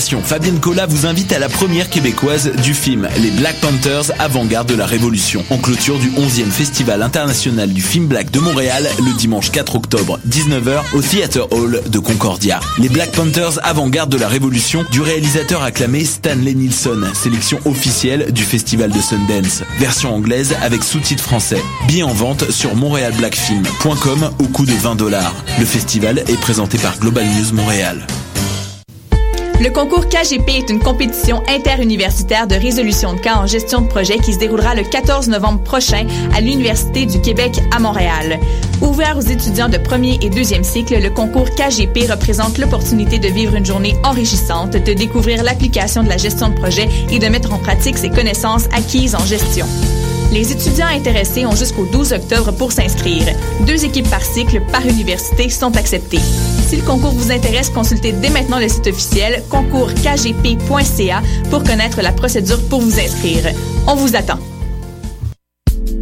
Fabienne Cola vous invite à la première québécoise du film Les Black Panthers avant-garde de la Révolution, en clôture du 11e Festival international du film black de Montréal le dimanche 4 octobre 19h au Theater Hall de Concordia. Les Black Panthers avant-garde de la Révolution du réalisateur acclamé Stanley Nilsson, sélection officielle du Festival de Sundance. Version anglaise avec sous-titres français. Billets en vente sur montrealblackfilm.com au coût de 20 dollars. Le festival est présenté par Global News Montréal. Le concours KGP est une compétition interuniversitaire de résolution de cas en gestion de projet qui se déroulera le 14 novembre prochain à l'Université du Québec à Montréal. Ouvert aux étudiants de premier et deuxième cycle, le concours KGP représente l'opportunité de vivre une journée enrichissante, de découvrir l'application de la gestion de projet et de mettre en pratique ses connaissances acquises en gestion. Les étudiants intéressés ont jusqu'au 12 octobre pour s'inscrire. Deux équipes par cycle par université sont acceptées. Si le concours vous intéresse, consultez dès maintenant le site officiel concourskgp.ca pour connaître la procédure pour vous inscrire. On vous attend.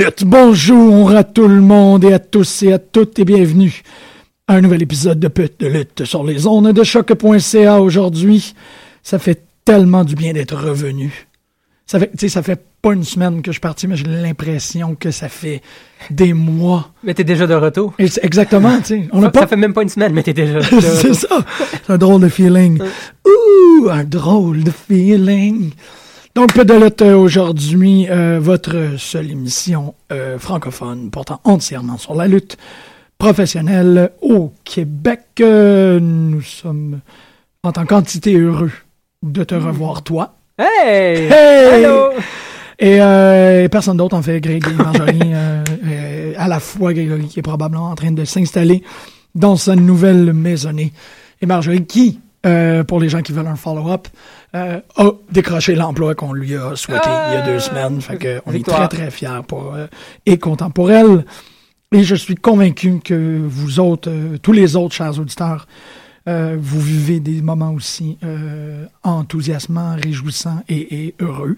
Lutte. Bonjour à tout le monde et à tous et à toutes et bienvenue à un nouvel épisode de Pute de lutte sur les ondes de choc.ca aujourd'hui. Ça fait tellement du bien d'être revenu. Ça fait, tu sais, ça fait pas une semaine que je suis parti, mais j'ai l'impression que ça fait des mois. Mais t'es déjà de retour. Et c'est- exactement, tu sais. On Ça, pas ça fait même pas une semaine, mais t'es déjà de c'est retour. ça. C'est un drôle de feeling. Ouh, un drôle de feeling. Donc, lutte euh, aujourd'hui, euh, votre seule émission euh, francophone portant entièrement sur la lutte professionnelle au Québec. Euh, nous sommes en tant qu'entité heureux de te revoir, toi. Hey! Hey! Allô! Et personne d'autre en fait, Grégory Marjorie, à la fois Grégory qui est probablement en train de s'installer dans sa nouvelle maisonnée. Et Marjorie qui, euh, pour les gens qui veulent un follow-up, euh, a décroché l'emploi qu'on lui a souhaité il y a deux semaines. Fait que on est très très fiers pour, euh, et content pour elle. Et je suis convaincu que vous autres, euh, tous les autres chers auditeurs, euh, vous vivez des moments aussi euh, enthousiasmants, réjouissants et, et heureux.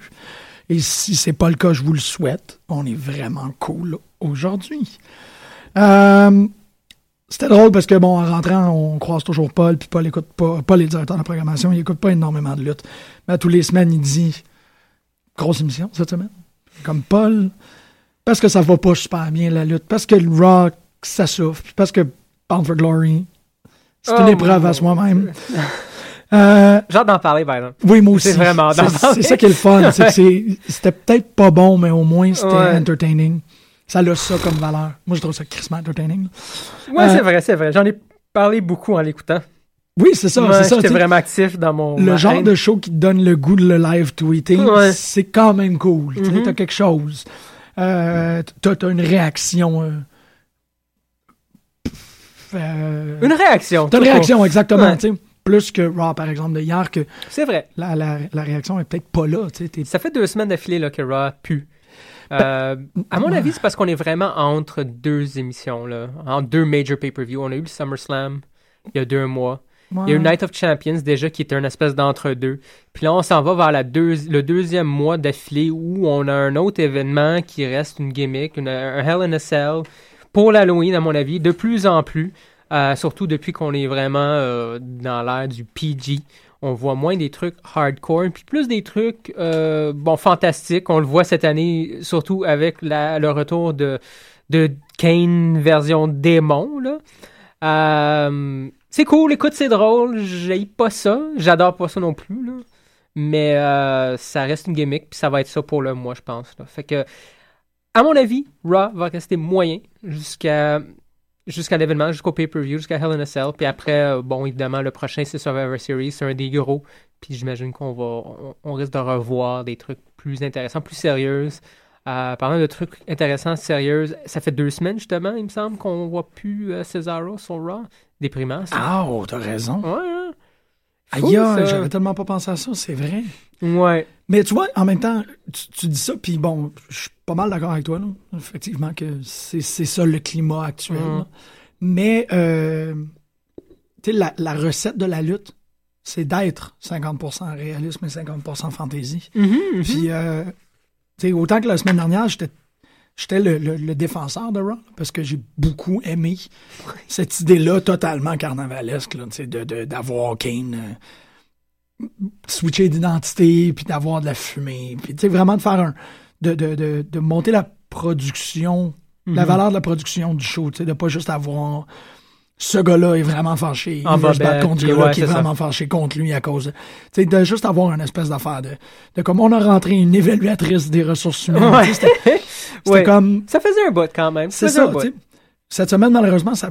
Et si c'est pas le cas, je vous le souhaite. On est vraiment cool aujourd'hui. Euh, c'était drôle parce que, bon, en rentrant, on croise toujours Paul, puis Paul écoute pas, Paul est directeur de la programmation, il écoute pas énormément de lutte. Mais à tous les semaines, il dit grosse émission cette semaine. Comme Paul, parce que ça va pas super bien la lutte, parce que le rock, ça souffre, puis parce que Bound for Glory, c'est une Oh, épreuve à soi-même. Euh, J'ai hâte d'en parler, par exemple. oui, moi aussi. C'est vraiment C'est- ça qui est le fun. C'était peut-être pas bon, mais au moins c'était Ouais. entertaining. Ça a ça comme valeur. Moi, je trouve ça crissement entertaining. Ouais, Euh, c'est vrai, c'est vrai. J'en ai parlé beaucoup en l'écoutant. Oui, c'est ça. Ouais, c'est ça J'étais vraiment actif dans mon. Le genre haine. de show qui te donne le goût de le live tweeting, Ouais. c'est quand même cool. Tu sais, Mhm. T'as quelque chose. Euh, t'as une réaction. euh, euh, Une réaction. T'as une réaction, exactement. Ouais. Plus que Raw, par exemple, de hier, que. C'est vrai. la, la, la réaction est peut-être pas là. Ça fait deux semaines d'affilée que Raw pue. Euh, à mon avis, c'est parce qu'on est vraiment entre deux émissions, là, entre deux major pay-per-view. On a eu le SummerSlam il y a deux mois. Il y a eu. Night of Champions déjà qui était une espèce d'entre-deux. Puis là, on s'en va vers la deux- le deuxième mois d'affilée où on a un autre événement qui reste une gimmick, une- un Hell in a Cell pour l'Halloween, à mon avis, de plus en plus. Euh, surtout depuis qu'on est vraiment euh, dans l'ère du PG. On voit moins des trucs hardcore, puis plus des trucs euh, bon fantastiques. On le voit cette année, surtout avec le retour de, Kane version démon. Là. Euh, c'est cool, écoute, c'est drôle. J'aille pas ça. J'adore pas ça non plus. Là. Mais euh, ça reste une gimmick, puis ça va être ça pour le mois, je pense. là. Fait que, à mon avis, Raw va rester moyen jusqu'à jusqu'à l'événement, jusqu'au pay-per-view, jusqu'à Hell in a Cell. Puis après, euh, bon, évidemment, le prochain, c'est Survivor Series. C'est un des gros. Puis j'imagine qu'on va, on, on risque de revoir des trucs plus intéressants, plus sérieux. Euh, parlant de trucs intéressants, sérieux, ça fait deux semaines, justement, il me semble, qu'on voit plus euh, Cesaro sur Raw. Déprimant, ça. Ah, oh, t'as raison. Ouais, hein? Aïe, j'avais tellement pas pensé à ça, c'est vrai. Ouais. Mais tu vois, en même temps, tu, tu dis ça, puis bon, je suis pas mal d'accord avec toi, là. effectivement, que c'est ça le climat actuel. Là. Mais, euh, tu sais, la, la recette de la lutte, c'est d'être 50% réalisme et 50% fantaisie. Mhm, Puis, euh, tu sais, autant que la semaine dernière, j'étais j'étais le, le- le défenseur de Raw, parce que j'ai beaucoup aimé cette idée-là totalement carnavalesque, sais, de- de- d'avoir Kane euh, switcher d'identité, puis d'avoir de la fumée, puis vraiment de faire un... de, de, de, de monter la production, la valeur de la production du show, de pas juste avoir... Ce gars-là est vraiment fâché. En il veut se battre contre ce puis gars-là ouais, qui est ça. vraiment fâché contre lui à cause de... Tu sais, de juste avoir une espèce d'affaire de, de comme on a rentré une évaluatrice des ressources humaines. Ouais. C'était Ouais. comme... Ça faisait un bout quand même. C'est ça. Cette semaine, malheureusement, ça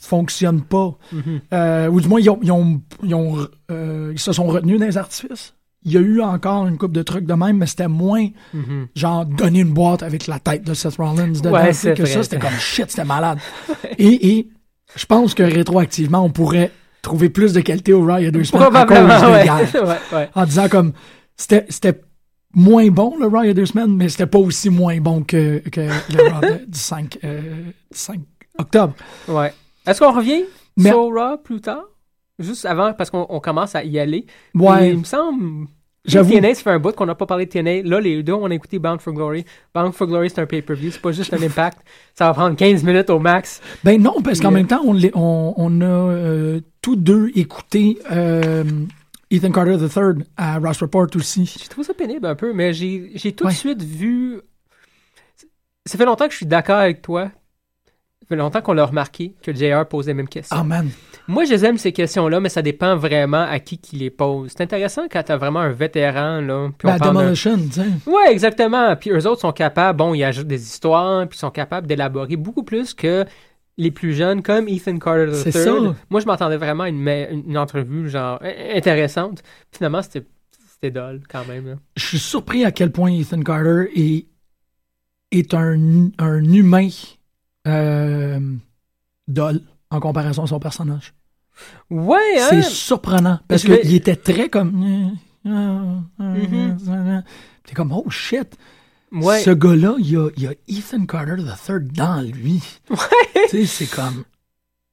fonctionne pas. Mhm. Euh, ou du moins, ils, ont, ils, ont- ils ont, euh, ils se sont retenus dans les artifices. Il y a eu encore une coupe de trucs de même, mais c'était moins Mhm. genre donner une boîte avec la tête de Seth Rollins dedans Ouais, que ça, c'était comme shit, c'était malade. et, et je pense que rétroactivement, on pourrait trouver plus de qualité au Raw il y a deux semaines à cause de ouais. En disant comme c'était c'était moins bon le Raw il y a deux semaines, mais c'était pas aussi moins bon que, que le Raw du 5, euh, du 5 octobre. Ouais. Est-ce qu'on revient Mais- sur Raw plus tard? Juste avant, parce qu'on on commence à y aller. Ouais. Et il me semble. J'avoue. TNA, ça fait un bout qu'on n'a pas parlé de TNA. Là, les deux, on a écouté Bound for Glory. Bound for Glory, c'est un pay-per-view. C'est pas juste un impact. Ça va prendre 15 minutes au max. Ben non, parce qu'en même temps, on, l'est- on, on a euh, tous deux écouté euh, Ethan Carter III à Ross Report aussi. J'ai trouvé ça pénible un peu, mais j'ai j'ai tout Ouais. de suite vu. Ça fait longtemps que je suis d'accord avec toi. Ça fait longtemps qu'on l'a remarqué que JR pose les mêmes questions. Ah man. Moi, je les aime ces questions-là, mais ça dépend vraiment à qui qui les pose. C'est intéressant quand t'as vraiment un vétéran, là. Puis Ben, on parle tu sais. Ouais, exactement. Puis eux autres sont capables, bon, ils ajoutent des histoires, puis ils sont capables d'élaborer beaucoup plus que les plus jeunes, comme Ethan Carter C'est III. ça. Moi, je m'attendais vraiment à une, une entrevue, genre, in- intéressante. Finalement, c'était dole, quand même. là. Je suis surpris à quel point Ethan Carter est, est un, un humain euh, dol en comparaison à son personnage. Ouais, hein? C'est surprenant. Parce vais- qu'il était très comme. Mhm. T'es comme, oh shit. Ouais. Ce gars-là, il y a, il y a Ethan Carter III dans lui. Tu sais, c'est comme.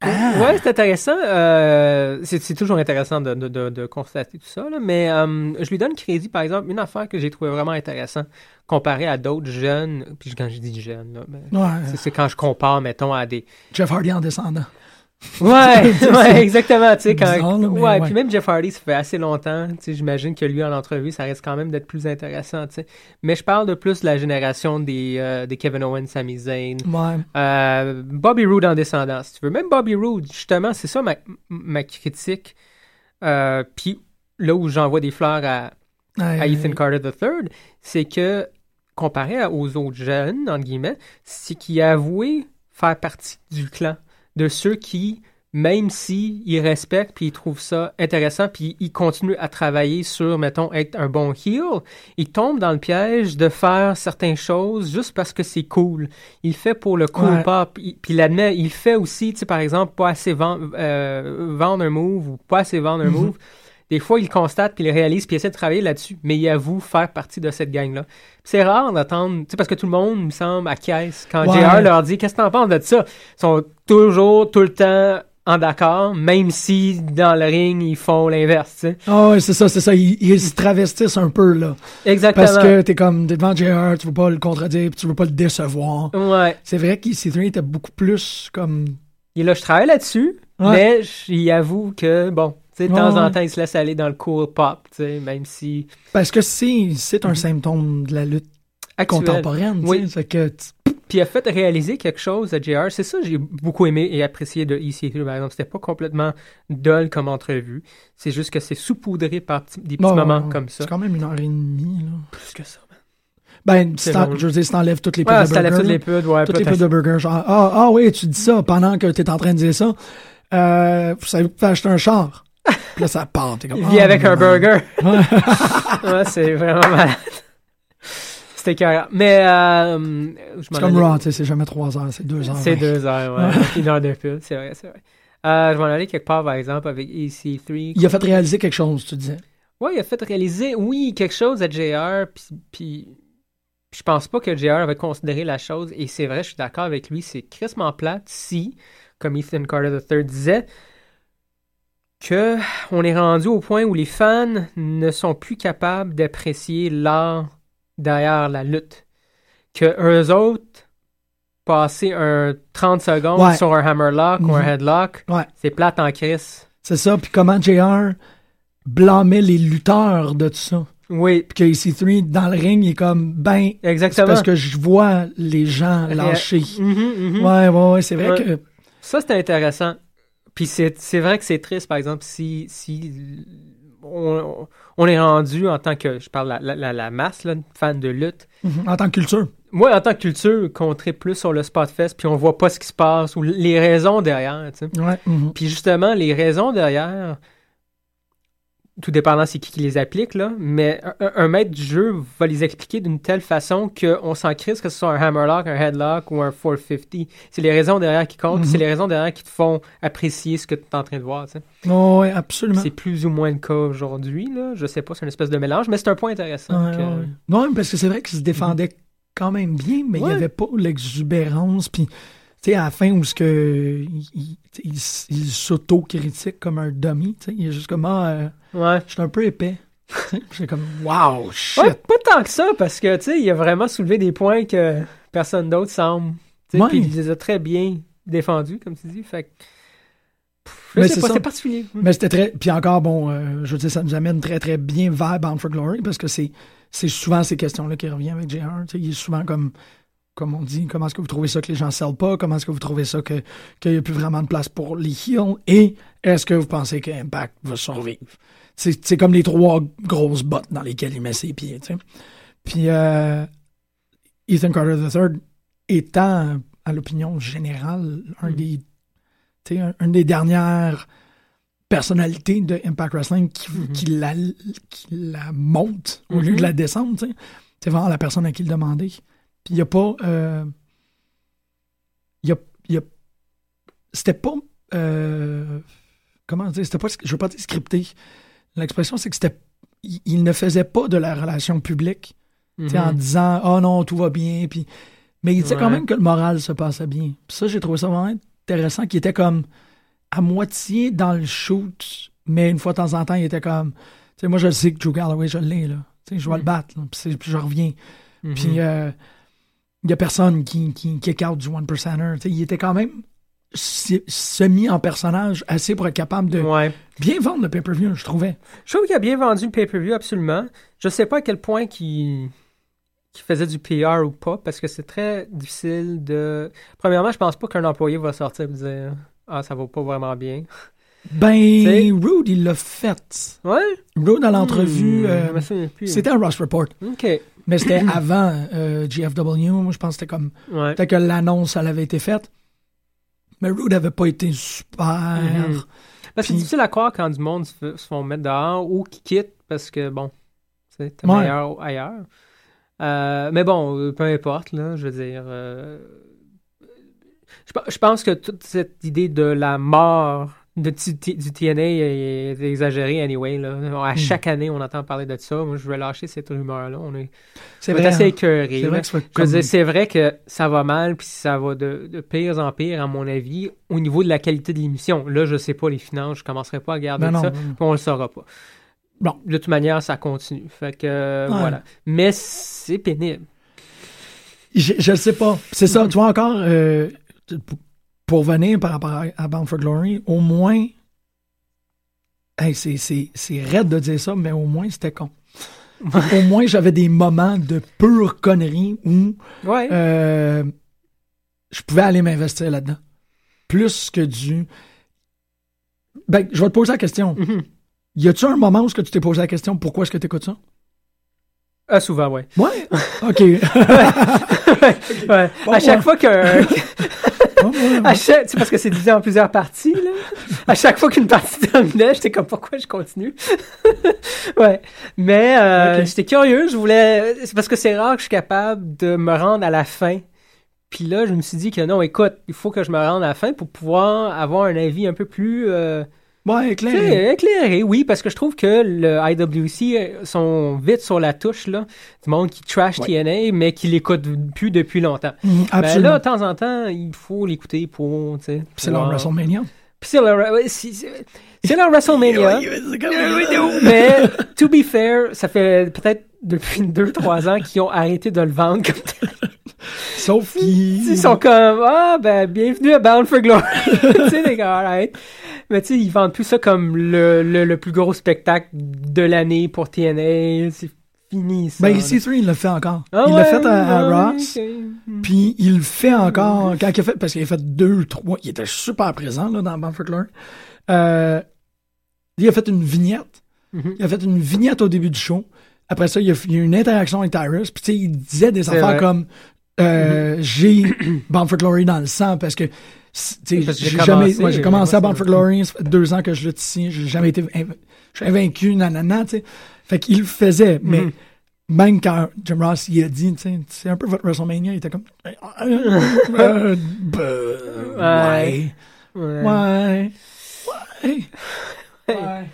Ah! Ouais, c'est intéressant. Euh, c'est toujours intéressant de, de, de, de constater tout ça. là, mais euh, je lui donne crédit, par exemple, une affaire que j'ai trouvé vraiment intéressant comparé à d'autres jeunes. Puis quand je dis jeunes, Ouais, c'est quand je compare, mettons, à des. Jeff Hardy en descendant. Ouais, ouais, exactement. Tu sais, quand. bizarre, ouais, ouais. puis même Jeff Hardy, ça fait assez longtemps. Tu sais, j'imagine que lui, en entrevue, ça reste quand même d'être plus intéressant. Tu sais. Mais je parle de plus de la génération des, euh, des Kevin Owens, Sami Zayn. Ouais. Euh, Bobby Roode en descendant, si tu veux. Même Bobby Roode, justement, c'est ça ma, ma critique. Euh, Puis là où j'envoie des fleurs à, à. Ethan Carter III, c'est que, comparé aux autres jeunes, entre guillemets, c'est qu'il a avoué faire partie du clan de ceux qui, même si ils respectent puis ils trouvent ça intéressant puis ils continuent à travailler sur, mettons, être un bon heel, ils tombent dans le piège de faire certaines choses juste parce que c'est cool. Il le fait pour le cool Ouais. pop. Puis il admet, il fait aussi, tu sais, par exemple, pas assez vendre, euh, vendre un move ou pas assez vendre un Mhm. move. Des fois, il le constate, puis il le réalise, puis il essaie de travailler là-dessus, mais il avoue faire partie de cette gang-là. C'est rare d'entendre, tu sais, parce que tout le monde, il me semble, acquiesce. Quand Ouais. JR leur dit « Qu'est-ce que t'en penses de ça? » Ils sont toujours, tout le temps en d'accord, même si, dans le ring, ils font l'inverse, tu sais. Ah ouais, c'est ça, c'est ça. Ils, ils se travestissent un peu, là. Exactement. Parce que t'es comme t'es devant JR, tu veux pas le contredire, puis tu veux pas le décevoir. Ouais. C'est vrai qu'EC3 était beaucoup plus comme. Et là, je travaille là-dessus, Ouais. mais j'y avoue que, bon, de Ouais, temps en temps, il se laisse aller dans le cool pop, tu sais, même si... Parce que c'est, c'est un symptôme de la lutte contemporaine. tu Oui. sais. Fait que Puis il a fait réaliser quelque chose à JR. C'est ça que j'ai beaucoup aimé et apprécié de EC3, par exemple. C'était pas complètement dull comme entrevue. C'est juste que c'est saupoudré par des petits Bon, moments comme ça. C'est quand même une heure et demie. Là. Plus que ça. man. Ben, si je veux dire, si t'enlèves toutes les pubs Ouais, de ça burgers. toutes les pubs, ouais, toutes les pubs de burgers. Genre, ah, ah oui, tu dis ça pendant que t'es en train de dire ça. Euh, vous savez, vous pouvez acheter un char. Puis là, ça part. Comme, Il vit ah, avec un burger. ouais, c'est vraiment malade. C'était carré. Mais, euh, C'est comme Raw, tu sais, c'est jamais trois heures, c'est deux heures. C'est deux heures, ouais. Une heure de pub, c'est vrai, c'est vrai. Euh, je m'en allais quelque part, par exemple, avec EC3. Il a fait réaliser quelque chose, tu disais. Ouais, il a fait réaliser, oui, quelque chose à JR, puis, puis je pense pas que JR avait considéré la chose, et c'est vrai, je suis d'accord avec lui, c'est crissement plate si, comme Ethan Carter III disait, que on est rendu au point où les fans ne sont plus capables d'apprécier l'art derrière la lutte. Que eux autres, passer un 30 secondes Ouais. sur un hammerlock ou un Mhm. headlock, Ouais. c'est plate en crise. C'est ça. Puis comment JR blâmait les lutteurs de tout ça. Oui, Puis que EC3, dans le ring, il est comme, ben, c'est exactement. parce que je vois les gens lâcher. Mhm, mhm. Ouais, ouais, ouais, c'est vrai Ouais. que. Ça, c'est intéressant. Puis c'est vrai que c'est triste, par exemple, si, si on, on est rendu en tant que, je parle la, la, la, masse, là, fan de lutte. Mhm. En tant que culture. Moi, en tant que culture, qu'on traite plus sur le spot fest, puis on voit pas ce qui se passe, ou les raisons derrière, tu sais. Ouais. mhm. Puis justement, les raisons derrière, tout dépendant c'est qui qui les applique, là, mais un, un maître du jeu va les expliquer d'une telle façon qu'on s'en crisse que ce soit un hammerlock, un headlock ou un 450. C'est les raisons derrière qui comptent, c'est Mhm. les raisons derrière qui te font apprécier ce que tu es en train de voir. tu sais. Oh, ouais, absolument. C'est plus ou moins le cas aujourd'hui. Là. Je sais pas, c'est une espèce de mélange, mais c'est un point intéressant. Ouais, que- ouais, ouais. Non, parce que c'est vrai qu'il se défendait quand même bien, mais il Ouais. n'y avait pas l'exubérance. Puis, sais, à la fin, où ce que il, s'auto-critique comme un dummy, tu sais, il est juste comme, ah, euh, Ouais. je suis un peu épais. J'ai comme, wow, shit. Ouais, pas tant que ça, parce que, tu sais, il a vraiment soulevé des points que personne d'autre semble. Tu sais, Ouais. Puis il les a très bien défendus, comme tu dis. Fait. Pff, Mais c'est particulier. Mais c'était très. Puis encore, bon, euh, je veux dire, ça nous amène très, très bien vers Bound for Glory parce que c'est c'est souvent ces questions-là qui reviennent avec JR. Il est souvent comme. Comme on dit, comment est-ce que vous trouvez ça que les gens ne sellent pas? Comment est-ce que vous trouvez ça que- qu'il n'y a plus vraiment de place pour les heels? Et est-ce que vous pensez que Impact va survivre? C'est comme les trois grosses bottes dans lesquelles il met ses pieds. Puis euh, Ethan Carter III étant, à l'opinion générale, un des, tu sais, un- une des dernières personnalités de Impact Wrestling qui, Mhm. qui, la, qui la monte au lieu Mhm. de la descendre. C'est vraiment la personne à qui le demander. Puis il n'y a pas. euh, il y a, y a- c'était pas. euh, comment dire C'était pas. Je veux pas dire scripté. L'expression, c'est que c'était. Il, il ne faisait pas de la relation publique en Mhm. disant oh non tout va bien puis mais il disait quand même que le moral se passait bien Puis ça j'ai trouvé ça vraiment intéressant qu'il était comme à moitié dans le shoot mais une fois de temps en temps il était comme tu sais moi je le sais que Drew Galloway je l'ai là tu sais je vais le battre là, puis, je reviens Mhm. puis euh, il y a personne qui qui kick out du one percenter il était quand même se- semi en personnage assez pour être capable de Ouais. bien vendre le pay-per-view je trouvais Je trouve qu'il a bien vendu le pay-per-view, absolument. Je sais pas à quel point qu'il qu'il faisait du PR ou pas, parce que c'est très difficile de... Premièrement, je pense pas qu'un employé va sortir et dire « Ah, ça va pas vraiment bien. ben Rude il l'a fait » Ouais? Rude dans l'entrevue Hmm, euh. C'était un Rush Report, OK. Mais c'était avant euh, GFW. Moi, je pense que c'était comme. Ouais. Peut-être que l'annonce, elle avait été faite. Mais Rude avait pas été super. Mhm. C'est difficile à croire quand du monde se, font mettre dehors ou qui quittent parce que, bon, c'est Ouais. meilleur ailleurs. Euh, mais bon, euh, peu importe, là, je veux dire. euh, je, je pense que toute cette idée de la mort de du TNA est, exagérée anyway. Là. À Hmm. chaque année, on entend parler de ça. Moi, je vais lâcher cette rumeur-là. On est, C'est vrai. assez hein. écœuré. C'est vrai que c'est Je veux comme. dire, c'est vrai que ça va mal, puis ça va de, de pire en pire, à mon avis, au niveau de la qualité de l'émission. Là, je sais pas les finances, je commencerai pas à Ben non, ça, non. on le saura pas. Bon. De toute manière, ça continue. Fait que, euh, Ouais. voilà. Mais c'est pénible. Je, le sais pas. C'est ça. Tu vois encore. euh, pour venir par rapport à, Bound for Glory, au moins, hey, c'est, raide de dire ça, mais au moins c'était con. au moins j'avais des moments de pure connerie où Ouais. euh, je pouvais aller m'investir là-dedans. Plus que du. Ben, je vais te poser la question. Mhm. Y a-tu un moment où est-ce que tu t'es posé la question pourquoi est-ce que tu écoutes ça? Ah, souvent, ouais. Ouais? OK. ouais. Bon, à chaque ouais. fois que. Bon, ouais, à chaque, tu sais, parce que c'est divisé en plusieurs parties, là. À chaque fois qu'une partie terminait, j'étais comme, pourquoi je continue? ouais. Mais, euh, j'étais curieux, je voulais, c'est parce que c'est rare que je suis capable de me rendre à la fin. Puis là, je me suis dit que non, écoute, il faut que je me rende à la fin pour pouvoir avoir un avis un peu plus, euh, Ouais, tu éclairé. éclairé, oui, parce que je trouve que le IWC euh, sont vite sur la touche, là. Du monde qui trash Ouais. TNA, mais qui l'écoute plus depuis longtemps. Ben absolument. là, de temps en temps, il faut l'écouter pour, tu sais. C'est leur WrestleMania. Puis c'est leur, c'est leur WrestleMania. Mais, to be fair, ça fait peut-être depuis deux, trois ans qu'ils ont arrêté de le vendre comme tel. Sauf qu'ils. Ils sont comme, ah, ben, bienvenue à Bound for Glory. tu sais, les gars, alright. Mais tu sais, ils vendent plus ça comme le, le, le plus gros spectacle de l'année pour TNA. C'est fini, ça. Ben, là. EC3, il l'a fait encore. Ah il ouais, l'a fait à, Ross. ok. Mm. Puis il le fait encore quand il a fait parce qu'il a fait deux, trois. Il était super présent là, dans Bamford Glory. Euh, il a fait une vignette. Mhm. Il a fait une vignette au début du show. Après ça, il y a, eu une interaction avec Tyrus. Puis tu sais, il disait des affaires vrai. Mhm. comme euh, j'ai Bamford Glory dans le sang parce que j'ai jamais moi, j'ai euh, commencé à moi, Bamford c'est- Glory, ça fait deux ans que je lutte ici, j'ai jamais été je suis invaincu nanana, tu sais. Fait qu'il le faisait, mais Mhm. même quand Jim Ross il a dit, tu sais, c'est un peu votre WrestleMania, il était comme euh, euh, bah, ouais. Ouais. Ouais. Ouais. Ouais.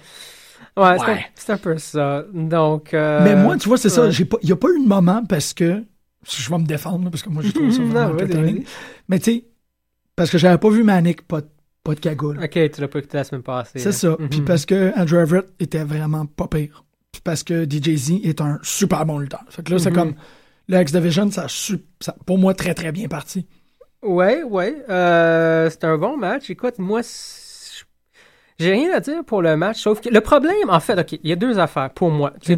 Ouais, c'est un- Ouais. peu ça. Donc. euh, Mais moi, tu vois, c'est ça. ouais. J'ai pas, il y a pas eu de moment parce que je vais me défendre là, parce que moi, j'ai trouvé ça Non, vraiment entertaining. vas-y. Mais tu sais, parce que j'avais pas vu Manic pas, de- pas de cagoule. Ok, tu l'as pas écouté la semaine passée. C'est ça. Mhm. Puis parce que Andrew Everett était vraiment pas pire. Puis parce que DJ-Z est un super bon lutteur. Fait que là, c'est Mhm. comme le X-Division, ça, a su- ça, pour moi, très très bien parti. Ouais, ouais. Euh, c'est un bon match. Écoute, moi, j'ai rien à dire pour le match, sauf que le problème, en fait, ok, il y a deux affaires pour moi. C'est-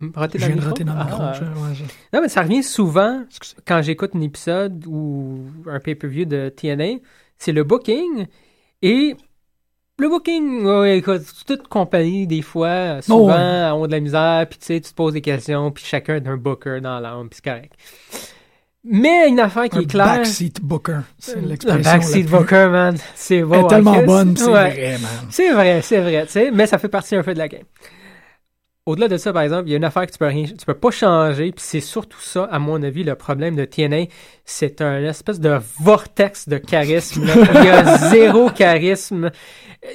dans micro. Rater Je viens de rater micro? dans le micro. Ah. Je- ouais, je- Non, mais ça revient souvent Excusez. quand j'écoute un épisode ou un pay-per-view de TNA, c'est le booking et le booking, ouais, écoute, toute compagnie, des fois, souvent, ouais. ont de la misère, puis tu sais, tu te poses des questions, puis chacun est un booker dans l'âme, puis c'est correct. Mais une affaire qui Un est claire... backseat booker. C'est Un l'expression. backseat la plus- booker, man. C'est Elle beau. est tellement hein, bonne, c'est Ouais. vrai, man. C'est vrai, c'est vrai, tu sais, mais ça fait partie un peu de la game. Au-delà de ça, par exemple, il y a une affaire que tu peux rien, tu peux pas changer, puis c'est surtout ça, à mon avis, le problème de TNA, c'est un espèce de vortex de charisme. là. Il y a zéro charisme.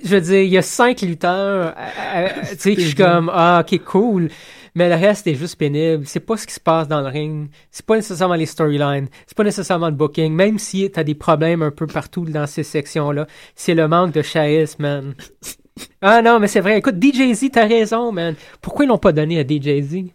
Je veux dire, il y a cinq lutteurs, euh, euh, tu sais, je suis comme, ah, ok, cool. Mais le reste est juste pénible. C'est pas ce qui se passe dans le ring. C'est pas nécessairement les storylines. C'est pas nécessairement le booking. Même si t'as des problèmes un peu partout dans ces sections-là, c'est le manque de charisme, man. Ah non, mais c'est vrai. Écoute, DJZ, t'as raison, man. Pourquoi ils l'ont pas donné à DJZ?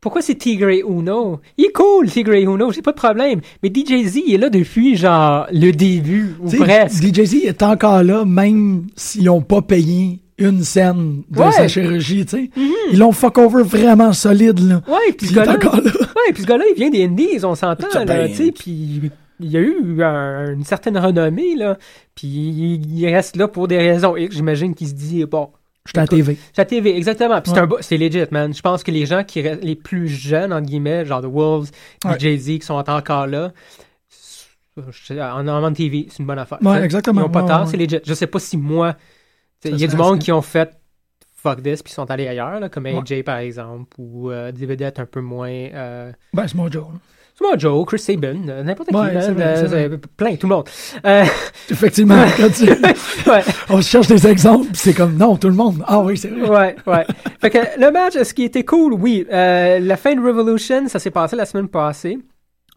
Pourquoi c'est Tigre Uno? Il est cool, Tigre Uno, j'ai pas de problème. Mais DJZ, il est là depuis, genre, le début, ou Tu sais, presque. DJZ est encore là, même s'ils n'ont pas payé une scène de Ouais. sa chirurgie, tu sais. Ils l'ont fuck over vraiment solide, là. Ouais, puis ce gars-là, ouais, puis ce gars-là, il vient des Indies, on s'entend, là, tu sais, puis il y a eu un- une certaine renommée, là, puis il, il reste là pour des raisons. Et j'imagine qu'il se dit, bon, J'étais à la TV. C'est la TV, exactement. Puis c'est Ouais. legit, man. Je pense que les gens qui restent les plus jeunes, entre guillemets, genre The Wolves, Ouais. Jay-Z, qui sont encore là, c'est- en en TV, c'est une bonne affaire. Ouais, exactement. Ils ont pas tort, c'est legit. Je sais pas si moi. Il y a du monde qui ont fait fuck this, puis sont allés ailleurs, là, comme. AJ par exemple, ou euh, des vedettes un peu moins. Euh, Ben, c'est mon. C'est moi, Joe, Chris Sabin, euh, n'importe qui, Ouais, vrai, euh, vrai. c'est plein, tout le monde. Euh, Effectivement, quand tu- ouais. on se cherche des exemples, c'est comme, non, tout le monde. Ah oui, c'est vrai. Ouais, ouais. fait que le match, ce qui était cool, oui. euh, la fin de Revolution, ça s'est passé la semaine passée.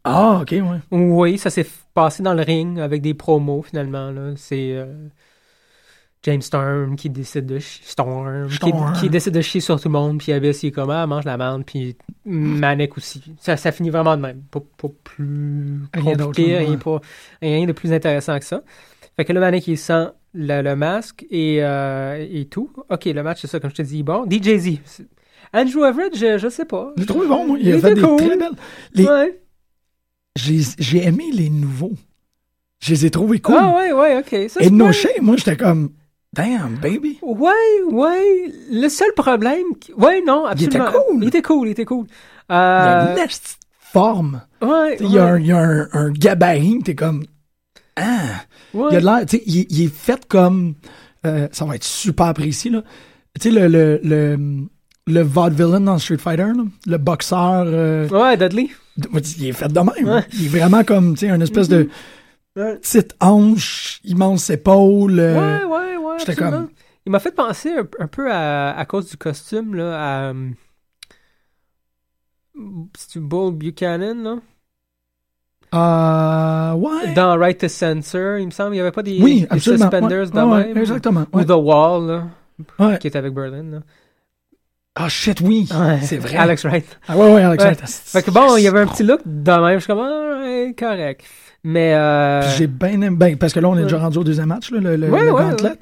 Ah, ok, ouais. Oui, ça s'est passé dans le ring avec des promos finalement. C'est, euh, James Storm qui décide de Storm, qui- Storm. Qui, décide de chier sur tout le monde, puis Abyss il est comme ah mange la merde, puis Manic aussi. Ça, ça finit vraiment de même, pas, pas plus compliqué, rien, pas- rien de plus intéressant que ça. Fait que le Manic il sent le, le masque et, euh, et tout. Ok, le match c'est ça comme je te dis bon. DJZ, Andrew Everett, je, je sais pas. Je bon, moi. Il, a fait des cool. très belles. Les- Ouais. J'ai aimé les nouveaux. Je les ai trouvés cool. Ah ouais, ouais, ok. Ça, pas- Noché, moi, j'étais comme, damn, baby. Ouais, ouais. Le seul problème. Ouais, non, Il était absolument. cool. Il était cool, il était cool. Il y a Euh, une petite forme. ouais, Il y a, un, il y a un, un gabarit, t'es comme, ah. ouais. Il y a de l'air, tu sais, il, il est fait comme, euh, ça va être super précis, là. Tu sais, le, le, le, le vaudevillain dans Street Fighter, là, le boxeur, euh, Ouais, Dudley. il est fait de même. Ouais. Il est vraiment comme, tu sais, une espèce de Ouais. Petite hanche, immense épaule. euh, Ouais, ouais, ouais. j'étais absolument. comme- Il m'a fait penser un, un peu à, à cause du costume, là, à. euh, C'est-tu Bull Buchanan, là? Euh, ouais. Dans Right to Censor, il me semble, il n'y avait pas des, oui, des suspenders ouais, de ouais, même. exactement. Ou. The Wall, là, qui est avec Berlin, là. Ah, shit, oui. C'est vrai. Alex Wright. Ah, ouais, ouais, Alex. Wright. Fait que bon, il y avait un petit look de même. Je suis comme, ah, ouais, correct. Mais. Euh... J'ai bien aimé, ben, parce que là, on est Ouais. déjà rendu au deuxième match, là, le, le, Ouais, le ouais, gauntlet.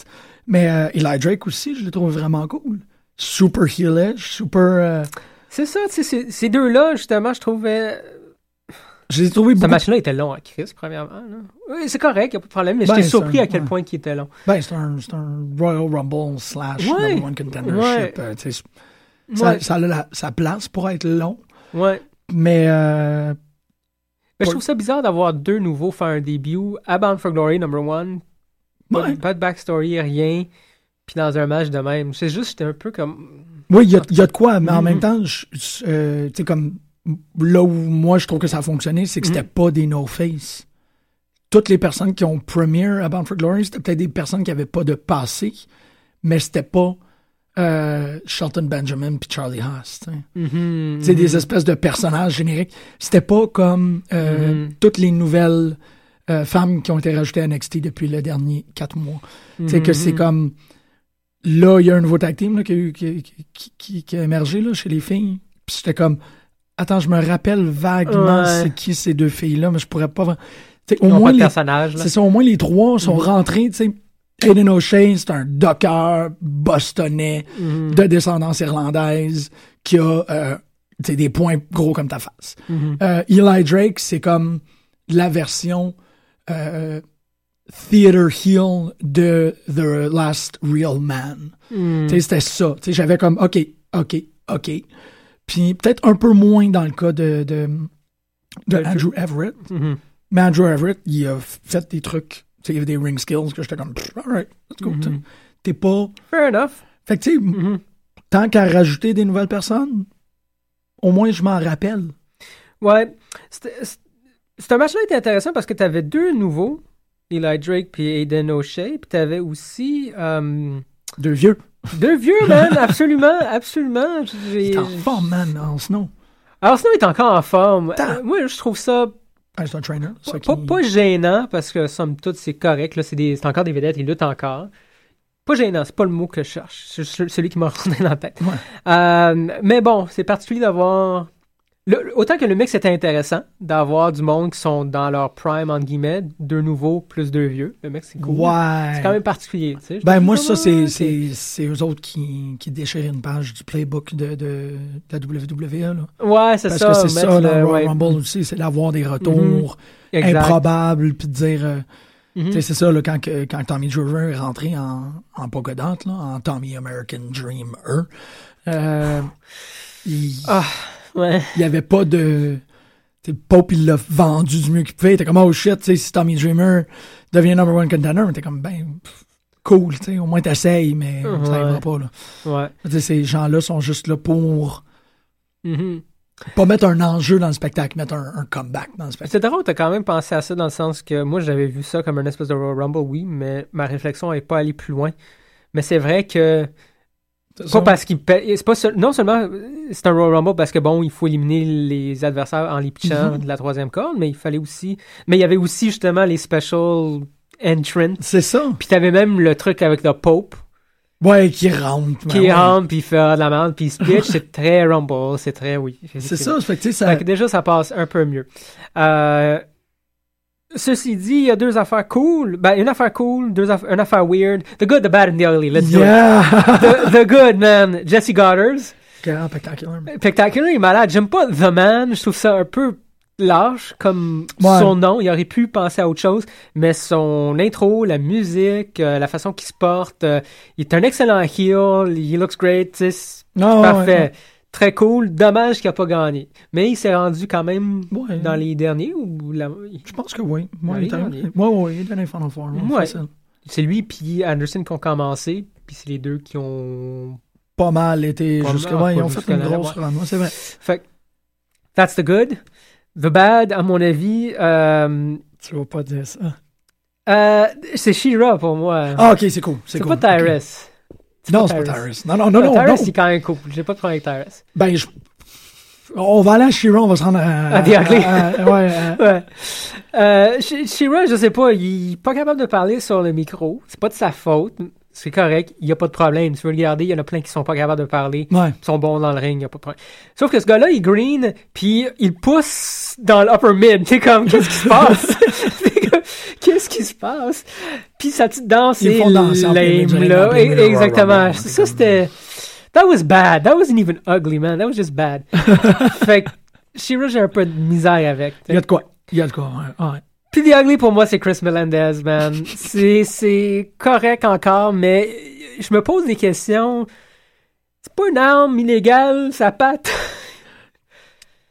Mais euh, Eli Drake aussi, je l'ai trouvé vraiment cool. Super heelish, super. euh, C'est ça, tu sais, ces- deux-là, justement, je trouvais. je les ai trouvés Ce beaucoup. match-là était long à Chris, premièrement. là. Oui, c'est correct, il a pas de problème, mais Ben, j'étais surpris un- à quel ouais. point il était long. Ben, c'est un, Royal Rumble slash Ouais. number one contendership. Ouais. euh, ça, a la- sa place pour être long, ouais. mais euh, Mais je trouve ça bizarre d'avoir deux nouveaux faire un début à Bound for Glory, number one. Pas, ouais. pas de backstory, rien. Puis dans un match de même. C'est juste, j'étais un peu comme. oui, il y a, y a de quoi, mais en Mhm. même temps, euh, tu sais, comme là où moi je trouve que ça a fonctionné, c'est que c'était Mhm. pas des no-face. Toutes les personnes qui ont premiere à Bound for Glory, c'était peut-être des personnes qui avaient pas de passé, mais c'était pas euh, Shelton Benjamin puis Charlie Haas. sais. Mhm, C'est des espèces de personnages génériques. C'était pas comme euh, Mhm. toutes les nouvelles euh, femmes qui ont été rajoutées à NXT depuis le dernier quatre mois. C'est que c'est comme là, il y a un nouveau tag team là, qui, a eu- qui, qui, qui- qui a émergé là, chez les filles. Puis j'étais comme attends, je me rappelle vaguement Ouais. c'est qui ces deux filles-là, mais je pourrais pas. vra- Tu sais, Ils Au moins, pas de les, là. c'est ça, au moins les trois sont rentrés. Aiden O'Shea, c'est un docker bostonnais Mhm, de descendance irlandaise qui a euh, des points gros comme ta face. mhm. Euh, Eli Drake, c'est comme la version euh, theater heel de The Last Real Man. Sais, C'était ça. J'avais comme, OK, OK, OK. Puis peut-être un peu moins dans le cas de, de, de De- Andrew Everett. Mhm. Mais Andrew Everett, il a fait des trucs. Tu sais, il y avait des ring skills que j'étais comme, Pff, all right, let's go. Mhm. T'es pas. Fair enough. Fait que tu sais, Mhm. tant qu'à rajouter des nouvelles personnes, au moins je m'en rappelle. Ouais. C'est- un match-là était intéressant parce que tu avais deux nouveaux, Eli Drake puis Aiden O'Shea, puis tu avais aussi euh, De vieux. deux vieux, man, absolument, absolument. Il est en forme, man, en snow. Alors, il est encore en forme. Euh, moi, je trouve ça Ah, c'est un trainer. pas, qui- pas- pas gênant parce que, somme toute, c'est correct. Là, c'est, encore des vedettes, ils luttent encore. Pas gênant, c'est pas le mot que je cherche. C'est ce- celui qui m'a retourné dans la tête. Ouais. Euh, mais bon, c'est particulier d'avoir. Le- autant que le mix était intéressant, d'avoir du monde qui sont dans leur prime, entre guillemets, deux nouveaux plus deux vieux. Le mix, c'est cool. Ouais. C'est quand même particulier. Tu sais. Ben, moi, ça, ah, c'est, c'est, c'est eux autres qui, qui déchirent une page du playbook de, de, de la WWE. Là. Ouais, c'est Parce ça. que c'est ça, le- le ouais. Rumble aussi, c'est d'avoir des retours Exact. improbables, puis de dire. euh, Mhm. sais, C'est ça, là, quand, que- quand Tommy Dreamer est rentré en, en pogodante, là, en Tommy American Dreamer, euh, il Ah, ouais. il y avait pas de. tu sais, Pope, il l'a vendu du mieux qu'il pouvait. T'es comme, oh shit, tu sais, si Tommy Dreamer devient number one contender, t'es comme, ben, pff, cool, tu sais, au moins t'essayes, mais ça Ouais. arrivera pas, là. Ouais. Tu sais, ces gens-là sont juste là pour Mhm. pas mettre un enjeu dans le spectacle, mettre un, un comeback dans le spectacle. C'est drôle, t'as quand même pensé à ça dans le sens que moi j'avais vu ça comme un espèce de Royal Rumble, oui, mais ma réflexion n'est pas allée plus loin. Mais c'est vrai que pas parce qu'il pas seul- non seulement euh, c'est un Royal Rumble parce que bon, il faut éliminer les adversaires en les pitchant Mhm. de la troisième corde, mais il fallait aussi mais il y avait aussi justement les special entrance. C'est ça. Puis t'avais même le truc avec le Pope Ouais, qui rentre. qui ben ouais. rentre, puis il fait de la merde, puis il se pitch. c'est très Rumble, c'est très, oui. C'est ça, fait que, ça. Fait que déjà, ça passe un peu mieux. Euh, ceci dit, il y a deux affaires cool. Ben, une affaire cool, deux aff- une affaire weird. The good, the bad, and the ugly. Let's do it. Yeah! The, the good, man. Jesse Goddard. Quel spectaculaire. Spectacular, il est malade. J'aime pas The Man. Je trouve ça un peu lâche comme Ouais. son nom. Il aurait pu penser à autre chose. Mais son intro, la musique, euh, la façon qu'il se porte, euh, il est un excellent heel. He looks great. Non, parfait. ouais, ouais. Très cool. Dommage qu'il a pas gagné. Mais il s'est rendu quand même Ouais. dans les derniers. ou la- Je pense que oui. Les il est dans les Final Four. ouais, Ouais. c'est lui puis Anderson qui ont commencé. Puis c'est les deux qui ont... Pas mal été mal, ouais, ils ont fait une grosse run. c'est vrai. Fait that's the good. The bad, à mon avis, euh, Tu vas pas dire ça. euh, c'est She-Ra pour moi. Ah, ok, c'est cool. C'est cool. pas. Non, c'est pas Tyrus. Non, non, non, non. Tyrus, c'est quand même cool. J'ai pas de problème avec Tyrus. Ben, je... On va aller à Chiron, on va se rendre à. À The Ugly. ouais, Ouais. Euh, She-Ra, je sais pas, il est pas capable de parler sur le micro. C'est pas de sa faute. C'est correct. Il y a pas de problème. Tu veux le garder, il y en a plein qui sont pas capables de parler. ouais. Ils sont bons dans le ring, y a pas de problème. Sauf que ce gars-là, il green, puis il pousse dans l'upper mid. T'es comme, qu'est-ce qui se passe? Qu'est-ce qui se passe? Puis sa petite danse Ils font danser là. Exactement. Ça, c'était... That was bad. That wasn't even ugly, man. That was just bad. fait que, Shira, j'ai un peu de misère avec. Il y a de quoi. Il y a de quoi, ouais. ouais. Puis The Ugly, pour moi, c'est Chris Melendez, man. c'est, c'est correct encore, mais je me pose des questions. C'est pas une arme illégale, sa patte?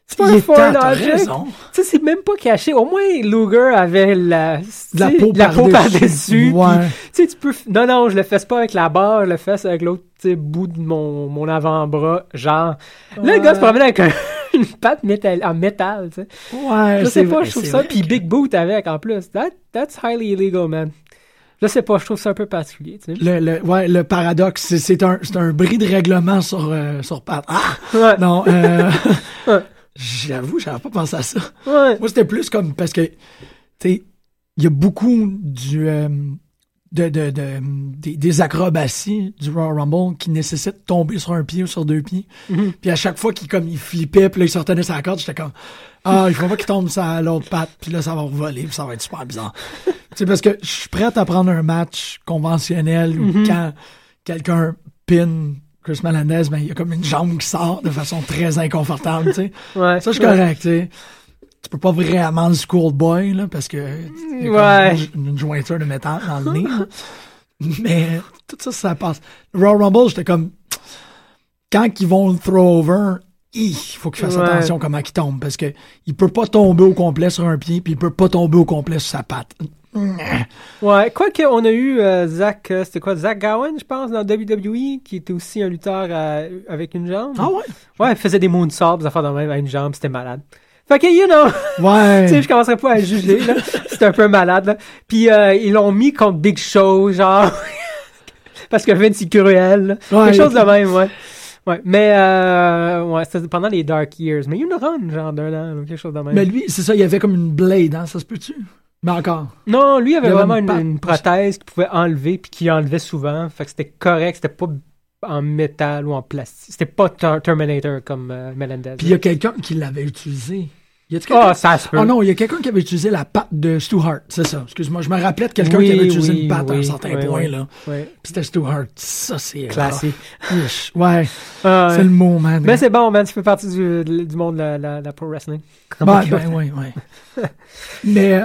C'est pas Il un t'as object. Tu c'est même pas caché. Au moins, Luger avait la, la peau la peau par-dessus. par-dessus. Ouais. puis, Tu sais, tu peux. Non, non, je le fais pas avec la barre, je le fais avec l'autre bout de mon, mon avant-bras. Genre. Là, le gars se promène avec un- une patte métal, en métal, tu sais. Ouais, Je sais pas, vrai, je trouve ça. Puis que- Big Boot avec en plus. That, that's highly illegal, man. Je sais pas, je trouve ça un peu particulier, tu sais. Le, le, ouais, le paradoxe, c'est, un, un bris de règlement sur, euh, sur. Ah! Ouais. Non, euh, Ouais. J'avoue, j'avais pas pensé à ça. Ouais. Moi, c'était plus comme parce que, tu sais, il y a beaucoup du, euh, de, de, de, des, des acrobaties du Royal Rumble qui nécessitent de tomber sur un pied ou sur deux pieds. Mhm. Puis à chaque fois qu'il comme il flippait, puis là, il se retenait sa corde, j'étais comme ah, il faut pas qu'il tombe sur l'autre patte, puis là ça va voler, puis ça va être super bizarre. tu sais parce que je suis prêt à prendre un match conventionnel où Mhm. quand quelqu'un pin Chris Melendez, ben il y a comme une jambe qui sort de façon très inconfortable, tu sais. Ouais. Ça, je suis correct, tu sais. Tu peux pas vraiment le schoolboy, là, parce que y a comme Ouais. une, une jointure de métal dans le nez. là. Mais tout ça, ça passe. Le Royal Rumble, j'étais comme... Quand ils vont le throw over, il faut qu'il fasse Ouais. attention comment il tombe, parce que il peut pas tomber au complet sur un pied, puis il peut pas tomber au complet sur sa patte. Ouais, quoique on a eu euh, Zach, euh, c'était quoi, Zach Gowen, je pense, dans WWE, qui était aussi un lutteur à- avec une jambe. Ah ouais? Ouais, il faisait des moonsaults, des affaires de même à une jambe, c'était malade. Fait que, you know, Ouais. tu sais, je commencerai pas à juger, là. C'était un peu malade, là. Puis, euh, ils l'ont mis contre Big Show, genre, parce que Vince est cruel, là. Ouais. Quelque chose de même, ouais. Ouais, mais, euh, ouais, c'était pendant les Dark Years. Mais il y a une run, genre, d'un an, ou quelque chose de même. Mais lui, c'est ça, il y avait comme une blade, hein, ça se peut-tu? Mais encore. Non, lui avait vraiment une prothèse qu'il pouvait enlever puis qu'il enlevait souvent. Fait que c'était correct, c'était pas en métal ou en plastique. C'était pas Ter- Terminator comme euh, Melendez. Puis il y a quelqu'un qui l'avait utilisé. Ah, ça se peut. Ah non, il y a quelqu'un qui avait utilisé la patte de Stu Hart, c'est ça. Excuse-moi, je me rappelais de quelqu'un Oui, qui avait utilisé oui, une patte à un certain point, là. Puis c'était Stu Hart. Ça, c'est... Classique. ouais, Ah, c'est le mot, man. Mais c'est bon, man. Tu fais partie du, du monde de la, la, la pro wrestling. Ben, ben, oui, oui. Mais euh,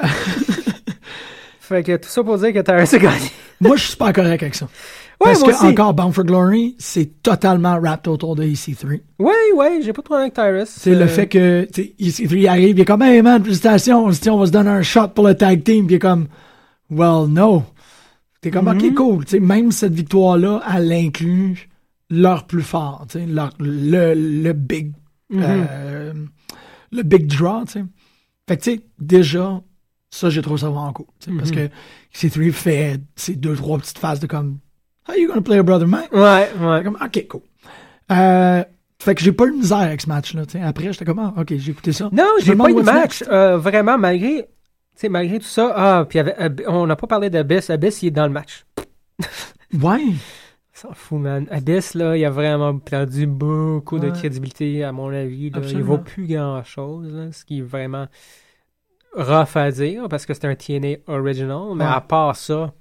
Fait que tout ça pour dire que t'as a gagné. moi, je suis pas correct avec ça. Parce moi que, aussi. encore, Bound for Glory, c'est totalement wrapped autour de EC3. Ouais, ouais, j'ai pas de problème avec Tyrus. C'est le Euh, fait que tu sais, EC3 arrive, il est comme, hey man, félicitations, on se dit, on va se donner un shot pour le tag team, puis il est comme, well, no. T'es comme, ok, cool. Tu sais, même cette victoire-là, elle inclut leur plus fort, leur- le, le big, Mhm. euh, le big draw, tu sais. Fait que, tu sais, déjà, ça, j'ai trouvé ça vraiment cool, parce Mhm. que EC3 fait ces deux, trois petites phases de comme, how you gonna play a brother man? Ouais, ouais. Comme, ok, cool. Euh, fait que j'ai pas eu de misère avec ce match-là. Après, j'étais comme, ah, ok, j'ai écouté ça. Non, j'ai pas eu de match, euh, vraiment, malgré. Malgré tout ça, ah, puis Ab- on n'a pas parlé d'Abyss. Abyss, il est dans le match. Ouais. S'en fout, man. Abyss, là, il a vraiment perdu beaucoup de crédibilité, à mon avis. là. Il vaut plus grand-chose, ce qui est vraiment rough à dire, parce que c'est un TNA original, mais Ouais. à part ça,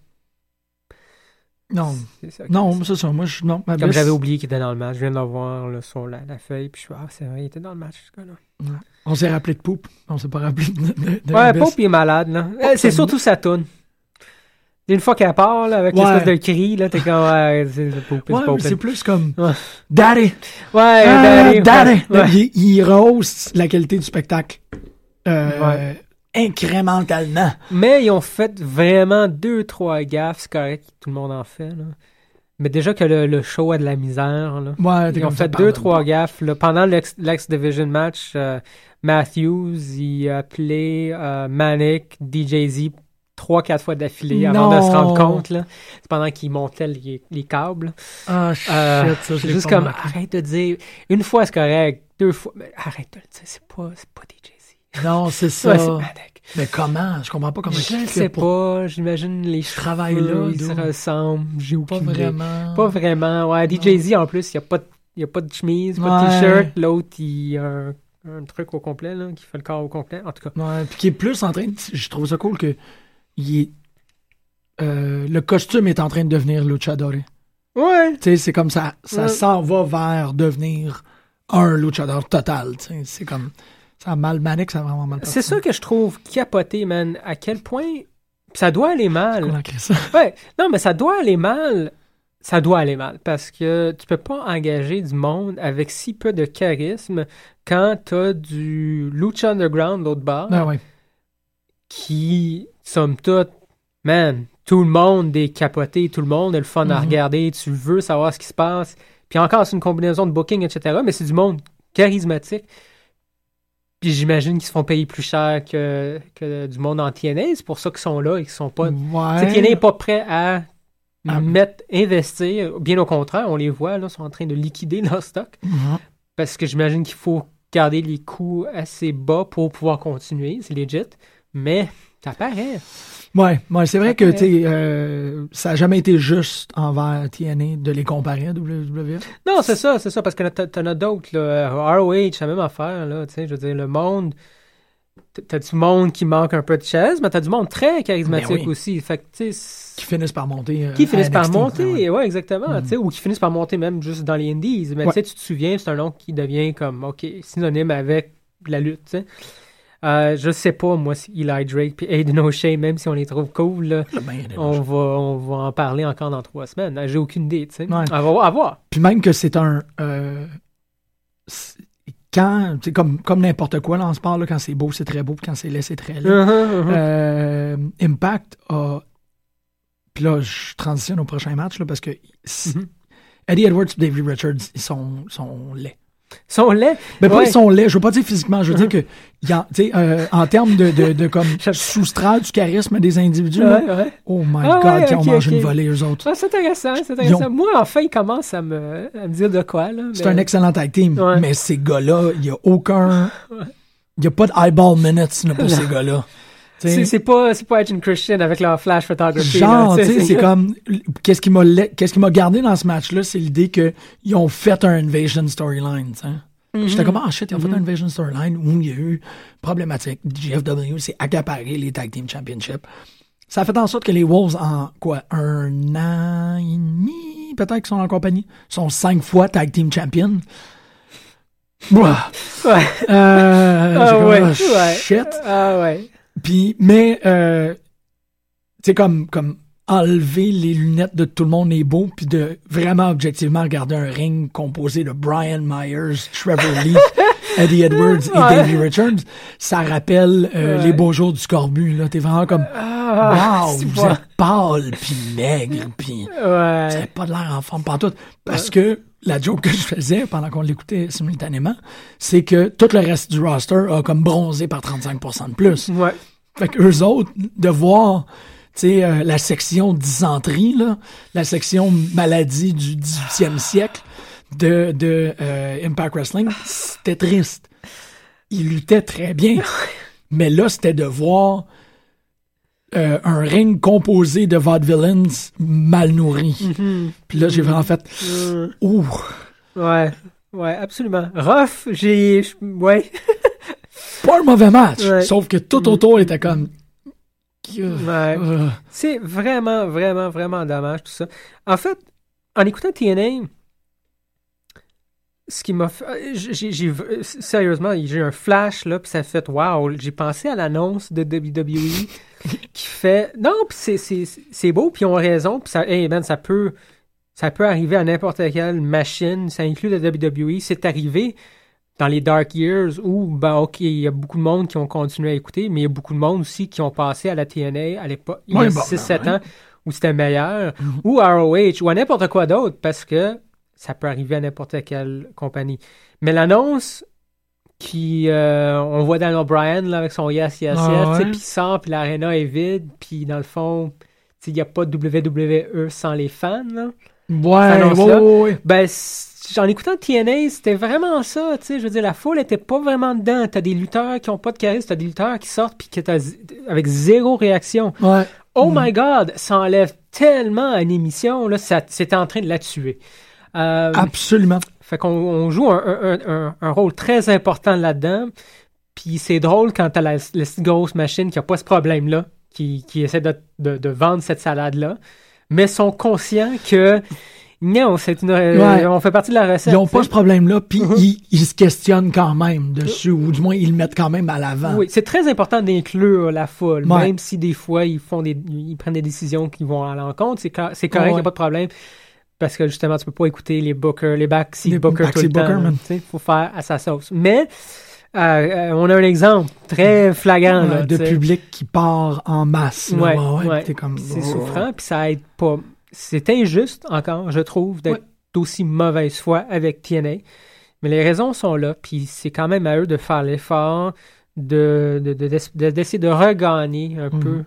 Non. c'est ça. Non, c'est ça. Moi, je. Non, Comme Abyss- j'avais oublié qu'il était dans le match, je viens de le voir là, sur la, la feuille, puis je suis ah, c'est vrai, il était dans le match, ce gars-là. On s'est rappelé de Poop. On s'est pas rappelé de. de- de Ouais. Pope, il est malade, là. C'est ça- surtout sa toune. Une fois qu'elle part, là, avec Ouais. l'espèce de cri, là, t'es comme, ouais, c'est Ouais, c'est Pope. mais c'est plus comme. Ouais. Daddy! Ouais, Ah, Daddy, Daddy! ouais, ouais. Il, il rehausse la qualité du spectacle. Euh, Ouais. Incrémentalement. Mais ils ont fait vraiment deux, trois gaffes, c'est correct, tout le monde en fait, là. Mais déjà que le, le show a de la misère, là. Ouais, Ils ont fait deux, trois gaffes. là. Pendant l'X l'X Division match, euh, Matthews, il a appelé euh, Manic, DJZ, trois, quatre fois d'affilée avant de se rendre compte. là. C'est pendant qu'il montait les, les câbles. Ah, shit, Euh, ça, je juste pas comme, arrête de dire, une fois c'est correct, deux fois, mais arrête de le dire, c'est pas, c'est pas DJZ. Non, c'est ça. Ouais. Mais comment? Je comprends pas comment Je sais pour- pas, j'imagine les travaille là, ils se ressemblent, j'ai Pas aucune vraiment. Pas vraiment. Ouais, DJZ en plus, il n'y a, pas de- y a pas de chemise, pas de t-shirt. L'autre, il a un, un truc au complet, là, qui fait le corps au complet. En tout cas. Ouais, puis qui est plus en train de. Je trouve ça cool que. Il est, euh, le costume est en train de devenir luchador. Tu Ouais. sais, c'est comme ça. Ça s'en va vers devenir un luchador total. tu. C'est comme. Ça a mal ça a vraiment mal C'est ça que je trouve capoté, man. À quel point ça doit aller mal. ça. Ouais. Non, mais ça doit aller mal. Ça doit aller mal parce que tu peux pas engager du monde avec si peu de charisme quand t'as du Lucha Underground l'autre bord. Ah ouais. qui, somme toute, man, tout le monde est capoté, tout le monde a le fun à Mhm. regarder, tu veux savoir ce qui se passe. Puis encore, c'est une combinaison de booking, etc. Mais c'est du monde charismatique. Puis j'imagine qu'ils se font payer plus cher que, que du monde en TNA. C'est pour ça qu'ils sont là et qu'ils sont pas. Ouais. TNA n'est pas prêt à Ah. mettre, investir. Bien au contraire, on les voit, là, ils sont en train de liquider leur stock. Parce que j'imagine qu'il faut garder les coûts assez bas pour pouvoir continuer. C'est legit. Mais ça paraît. Ouais, ouais, c'est vrai que euh, ça n'a jamais été juste envers TNA de les comparer à WWE. Non, c'est ça, c'est ça, parce que t'en as d'autres. ROH, c'est la même affaire, là, tu sais, je veux dire, le monde, t'as du monde qui manque un peu de chaise, mais t'as du monde très charismatique Ben oui. aussi, fait que, Qui finissent par monter. euh, qui finissent par NXT, monter, ouais, ouais, ouais. exactement, sais, ou qui finissent par monter même juste dans les indies, mais Ouais. tu sais, tu te souviens, c'est un nom qui devient comme, ok, synonyme avec la lutte, tu sais. Euh, je sais pas, moi, si Eli Drake puis Aiden O'Shea, même si on les trouve cool, là, ben, on va, on va en parler encore dans trois semaines. J'ai aucune idée, tu sais. Ouais. On va voir- à voir. Puis même que c'est un. euh, c'est- quand. C'est comme, comme n'importe quoi là, en sport, là, quand c'est beau, c'est très beau, puis quand c'est laid, c'est très laid. Mhm. Euh, Impact a. Puis là, je transitionne au prochain match là, parce que si- Mhm. Eddie Edwards et David Richards, ils sont, sont laids. Ils sont laids. Mais pas Ouais. ils sont laids, je veux pas dire physiquement, je veux dire que y a- tu sais, euh, en termes de, de, de comme soustraire du charisme des individus, là, Ouais, ouais. oh my Ah god, qui ont mangé ok. une volée eux autres. Ah, c'est intéressant, c'est intéressant. ont- Moi, enfin, ils commencent à me, à me dire de quoi, là. C'est un excellent tag team, mais ces gars-là, il y a aucun, il y a pas de eyeball minutes là, pour ces gars-là. C'est pas, c'est pas Agent Christian avec leur flash photography. Genre, tu sais, c'est comme, qu'est-ce qui m'a, la- qu'est-ce qui m'a gardé dans ce match-là, c'est l'idée que ils ont fait un invasion storyline, tu sais. Mhm. J'étais comme, ah shit, ils ont fait un invasion storyline où il y a eu problématique. GFW s'est accaparé les Tag Team Championship. Ça a fait en sorte que les Wolves, en quoi, un an et demi, peut-être qu'ils sont en compagnie, sont cinq fois Tag Team Champion. Ouah. Ouais. Euh, Ah ouais, ah, shit. Ah ouais. Puis, mais, euh, sais, comme, comme enlever les lunettes de tout le monde est beau, puis de vraiment objectivement regarder un ring composé de Brian Myers, Trevor Lee, Eddie Edwards et Ouais. Davey Richards, ça rappelle euh, Ouais. les beaux jours du scorbut. Là, t'es vraiment comme, Ah, wow, vous pas- êtes pâle, puis maigre, puis vous Ouais. avez pas de l'air en forme pantoute. Parce que la joke que je faisais pendant qu'on l'écoutait simultanément, c'est que tout le reste du roster a comme bronzé par 35% de plus. Ouais. Fait que eux autres, de voir, sais, euh, la section dysenterie, là, la section maladie du 18e siècle de, de euh, Impact Wrestling, c'était triste. Ils luttaient très bien. Mais là, c'était de voir euh, un ring composé de vaudevillains mal nourris. Puis là, j'ai vraiment fait, Euh, ouh, ouais, ouais, absolument. Rough, j'ai. Ouais. pas un mauvais match. Ouais. Sauf que tout autour était comme. Euh, Ouais. euh, C'est vraiment, vraiment, vraiment dommage tout ça. En fait, en écoutant TNA, ce qui m'a fait. euh, j'ai- j'ai- Sérieusement, j'ai eu un flash, là, puis ça a fait wow. J'ai pensé à l'annonce de WWE qui fait. Non, puis c'est- c'est c'est beau, puis ils ont raison, puis ça, hey, man, ça peut. Ça peut arriver à n'importe quelle machine, ça inclut la WWE. C'est arrivé dans les Dark Years où, ben, OK, il y a beaucoup de monde qui ont continué à écouter, mais il y a beaucoup de monde aussi qui ont passé à la TNA à l'époque, il y a Ouais, bon, 6-7 ben, ans, où c'était meilleur, Mhm. ou ROH, ou à n'importe quoi d'autre, parce que ça peut arriver à n'importe quelle compagnie. Mais l'annonce qui, euh, on voit Dan O'Brien là, avec son Yes, Yes, Ah Yes, ouais. puis il sort, puis l'aréna est vide, puis dans le fond, il n'y a pas de WWE sans les fans, là. Ouais, ouais, ouais, ouais. Ben, en écoutant TNA, c'était vraiment ça, tu sais, je veux dire, la foule était pas vraiment dedans. T'as des lutteurs qui ont pas de charisme, t'as des lutteurs qui sortent puis qui avec zéro réaction. Ouais. Oh Mm. my God, ça enlève tellement à une émission, là, c'était en train de la tuer. Euh, Absolument. fait qu'on on joue un, un- un- un rôle très important là-dedans. Puis c'est drôle quand t'as la, la grosse machine qui a pas ce problème-là, qui, qui essaie de, de- de vendre cette salade-là, mais sont conscients que non, c'est une, Ouais. on fait partie de la recette. Ils n'ont pas ce problème-là, puis ils, ils se questionnent quand même dessus, ou du moins ils le mettent quand même à l'avant. Oui, c'est très important d'inclure la foule, Ouais. même si des fois ils font des, ils prennent des décisions qui vont à l'encontre. C'est co- c'est correct, il Ouais. a pas de problème. Parce que justement, tu peux pas écouter les bookers, les backseat Les bookers tout le temps. Il faut faire à sa sauce. Mais euh, euh, on a un exemple très flagrant là, de public qui part en masse. Ouais, Ouais, ouais, C'est oh. souffrant, puis ça aide pas. C'est injuste encore, je trouve, d'être d'aussi mauvaise foi avec TNA. Mais les raisons sont là, puis c'est quand même à eux de faire l'effort de, de, de- de- d'essayer de regagner un Mhm. peu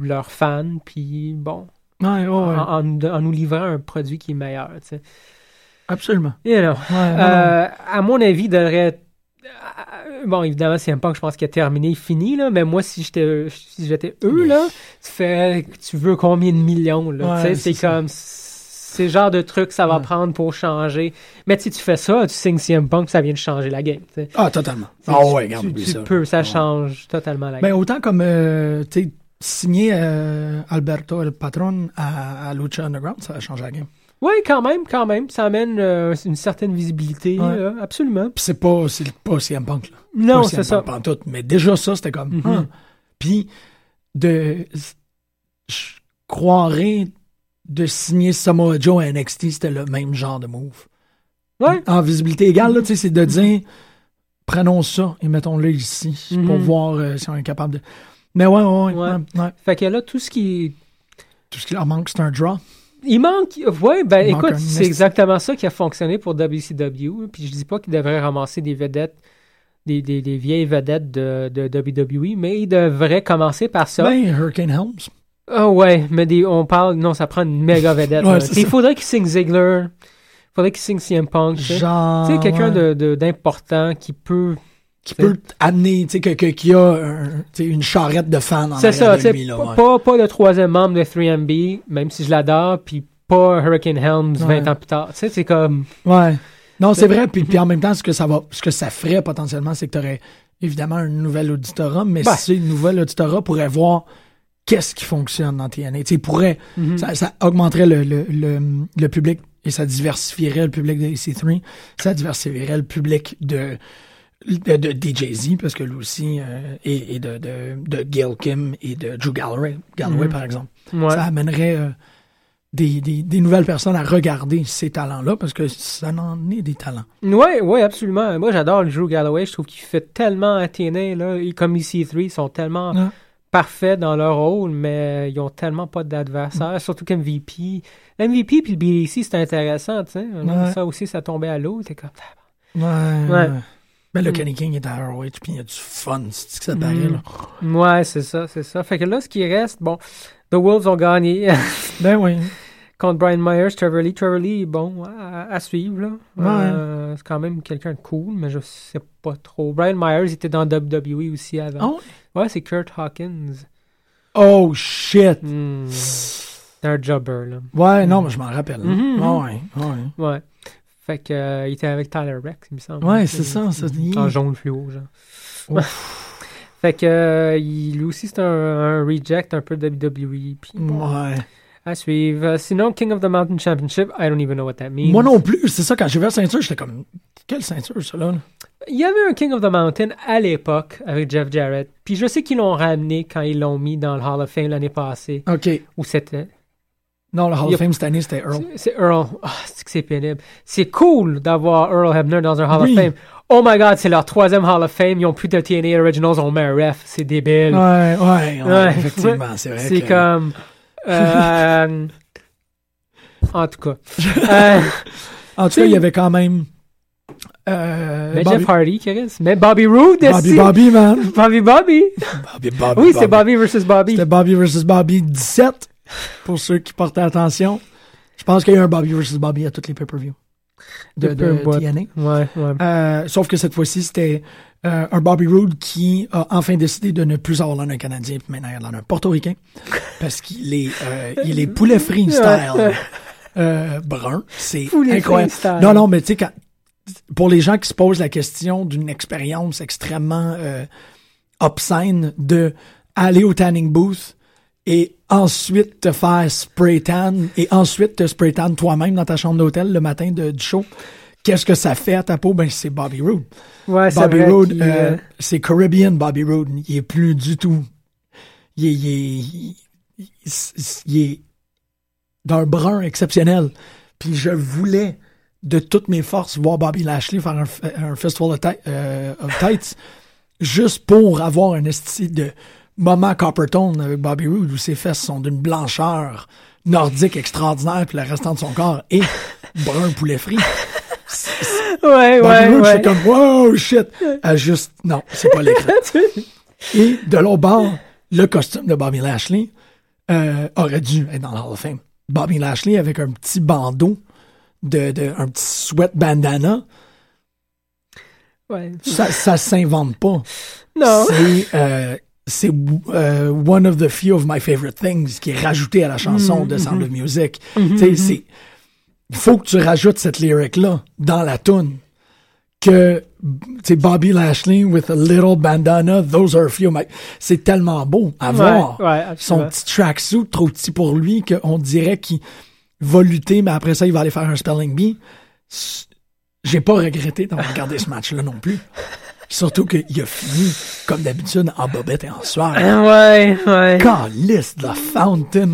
leurs fans, puis bon, Ouais, ouais, ouais. en, en- en nous livrant un produit qui est meilleur. Absolument. Ouais. Euh, à mon avis, il devrait. euh, Bon, évidemment, c'est pas que je pense qu'il a terminé, fini, là, mais moi, si j'étais si j'étais eux, là, tu fais. Tu veux combien de millions, là? Ouais, c'est c'est comme. C'est le genre de truc que ça va Ouais. prendre pour changer. Mais si tu fais ça, tu signes CM Punk, ça vient de changer la game. tu sais. Ah, totalement. Tu- Ah ouais, regarde, tu, ça. peux, ça Ouais. change totalement la Ben, game. autant comme, euh, tu sais, signer euh, Alberto El Patron à, à Lucha Underground, ça a changé la game. Oui, quand même, quand même. Ça amène euh, une certaine visibilité, Ouais. là, absolument. Puis c'est pas, c'est pas CM Punk, là. Non, c'est ça. Punk pantoute. Mais déjà, ça, c'était comme. Mhm. ah. Puis, de. Je croirais de signer Samoa Joe à NXT, c'était le même genre de move. Ouais. En visibilité égale, là, tu sais, c'est de dire prenons ça et mettons-le ici pour Mhm. voir euh, si on est capable de. Mais ouais, ouais, ouais. Ouais. ouais, ouais. Fait que là, tout ce qui Tout ce qui leur manque, c'est un draw. Il manque. Ouais, ben Il écoute, c'est exactement ça qui a fonctionné pour WCW. Puis je dis pas qu'il devrait ramasser des vedettes, des, des, des vieilles vedettes de, de WWE, mais il devrait commencer par ça. Ben, Hurricane Helms. Ah ouais, mais des, on parle. Non, ça prend une méga vedette. Ouais, Il faudrait qu'il signe Ziggler. Il faudrait qu'il signe CM Punk. tu sais. Genre. Tu sais, quelqu'un ouais, de- de- d'important qui peut. Qui peut amener, tu sais, que, que- qui a un- une charrette de fans en C'est ça, tu sais, pas, ouais. pas, pas le troisième membre de 3MB, même si je l'adore, puis pas Hurricane Helms 20 Ouais. ans plus tard. Tu sais, c'est comme. Ouais. Non, c'est vrai. Puis, puis en même temps, ce que ça va, ce que ça ferait potentiellement, c'est que tu aurais évidemment un nouvel auditorat, mais Ben. ce nouvel auditorat pourrait voir qu'est-ce qui fonctionne dans TNA. Tu pourrait, Mhm. ça, ça augmenterait le, le, le, le public et ça diversifierait le public de AC3. Ça diversifierait le public de, de, de DJ-Z, parce que lui aussi, euh, et, et de, de, de Gail Kim et de Drew Galloway, Galloway Mhm. par exemple. Ouais. Ça amènerait euh, des, des, des nouvelles personnes à regarder ces talents-là, parce que ça en est des talents. Ouais, ouais, absolument. Moi, j'adore Drew Galloway. Je trouve qu'il fait tellement TNA, là. Comme EC3, ils sont tellement parfaits dans leur rôle, mais ils ont tellement pas d'adversaire, surtout qu'MVP. L'MVP puis le BDC, c'est intéressant, tu sais. Ouais. Ça aussi, ça tombait à l'eau. T'es comme. Ouais. Ouais. ouais. Ben, le Mm. Kenny King est à ROH, puis il y a du fun, c'est ce que ça paraît, Mm. là. Ouais, c'est ça, c'est ça. Fait que là, ce qui reste, bon, The Wolves ont gagné Ben oui. contre Brian Myers, Trevor Lee. Trevor Lee, bon, à, à suivre, là. Euh, c'est quand même quelqu'un de cool, mais je sais pas trop. Brian Myers était dans WWE aussi avant. Ah ouais? Ouais, c'est Kurt Hawkins. Oh shit! Hmm. C'est un jobber, là. Ouais, non, mais je m'en rappelle. Mhm. Ouais, ouais. Ouais. Fait que, euh, il était avec Tyler Rex, il me semble. Ouais, c'est ça, ça. En jaune fluo, genre. fait que, euh, il, lui aussi, c'est un, un reject un peu de WWE. Puis bon, Ouais. à suivre. Euh, sinon, King of the Mountain Championship, I don't even know what that means. Moi non plus, c'est ça, quand j'ai vu la ceinture, j'étais comme, quelle ceinture, ça, là? Il y avait un King of the Mountain à l'époque avec Jeff Jarrett. Puis je sais qu'ils l'ont ramené quand ils l'ont mis dans le Hall of Fame l'année passée. OK. Ou c'était. Non, le Hall of Fame cette année, c'était Earl. C'est Earl. Ah, c'est que c'est pénible. C'est cool d'avoir Earl Hebner dans un Hall Oui. of Fame. Oh my god, c'est leur troisième Hall of Fame. Ils ont plus de TNA Originals, on met un ref. C'est débile. Ouais, ouais, ouais, Ouais. effectivement, c'est vrai. C'est que- comme. euh, en tout cas. Euh, En tout cas, il y avait quand même. Euh, mais Bobby, Jeff Hardy, Chris. Mais Bobby Roode Bobby. Bobby, man. Bobby Bobby. Bobby, Bobby, Oui, c'est Bobby versus Bobby. C'était Bobby versus Bobby 17, pour ceux qui portaient attention. Je pense qu'il y a eu un Bobby versus Bobby à toutes les pay-per-views de, De. TNA. Ouais, ouais. Euh, sauf que cette fois-ci, c'était euh, un Bobby Roode qui a enfin décidé de ne plus avoir l'air d'un Canadien, puis maintenant il a d'un Portoricain, parce qu'il est, euh, il est poulet euh, brun. C'est incroyable. Non, non, mais tu sais, quand- pour les gens qui se posent la question d'une expérience extrêmement euh, obscène de aller au tanning booth et ensuite te faire spray tan et ensuite te spray tan toi-même dans ta chambre d'hôtel le matin de, du show. Qu'est-ce que ça fait à ta peau? Ben, c'est Bobby Roode. Ouais, c'est Bobby Roode, euh, euh, c'est Caribbean Bobby Roode. Il est plus du tout. Il est, il est, il- est d'un brun exceptionnel. Puis je voulais de toutes mes forces voir Bobby Lashley faire un, un festival of, euh, of tights juste pour avoir un esti de moment Coppertone avec Bobby Roode où ses fesses sont d'une blancheur nordique extraordinaire puis le restant de son corps est brun poulet frit. Ouais, Bobby ouais, Roode, ouais. j'étais comme wow shit. Elle juste non, c'est pas l'écran. Et de l'autre bord, le costume de Bobby Lashley euh, aurait dû être dans le Hall of Fame. Bobby Lashley avec un petit bandeau, de, de, un petit sweat bandana, Ouais. ça, ça s'invente pas. Non. C'est euh, c'est euh, one of the few of my favorite things qui est rajouté à la chanson de Sound of Music. Tu sais, c'est il faut que tu rajoutes cette lyric là dans la tune que sais Bobby Lashley with a little bandana those are a few of my c'est tellement beau à voir. Ouais, son petit tracksuit trop petit pour lui qu'on dirait qu'il va lutter mais après ça il va aller faire un spelling bee. J'ai pas regretté d'avoir regardé ce match là non plus surtout qu'il a fini comme d'habitude en bobette et en soir Ouais, ouais. Calice de la Fountain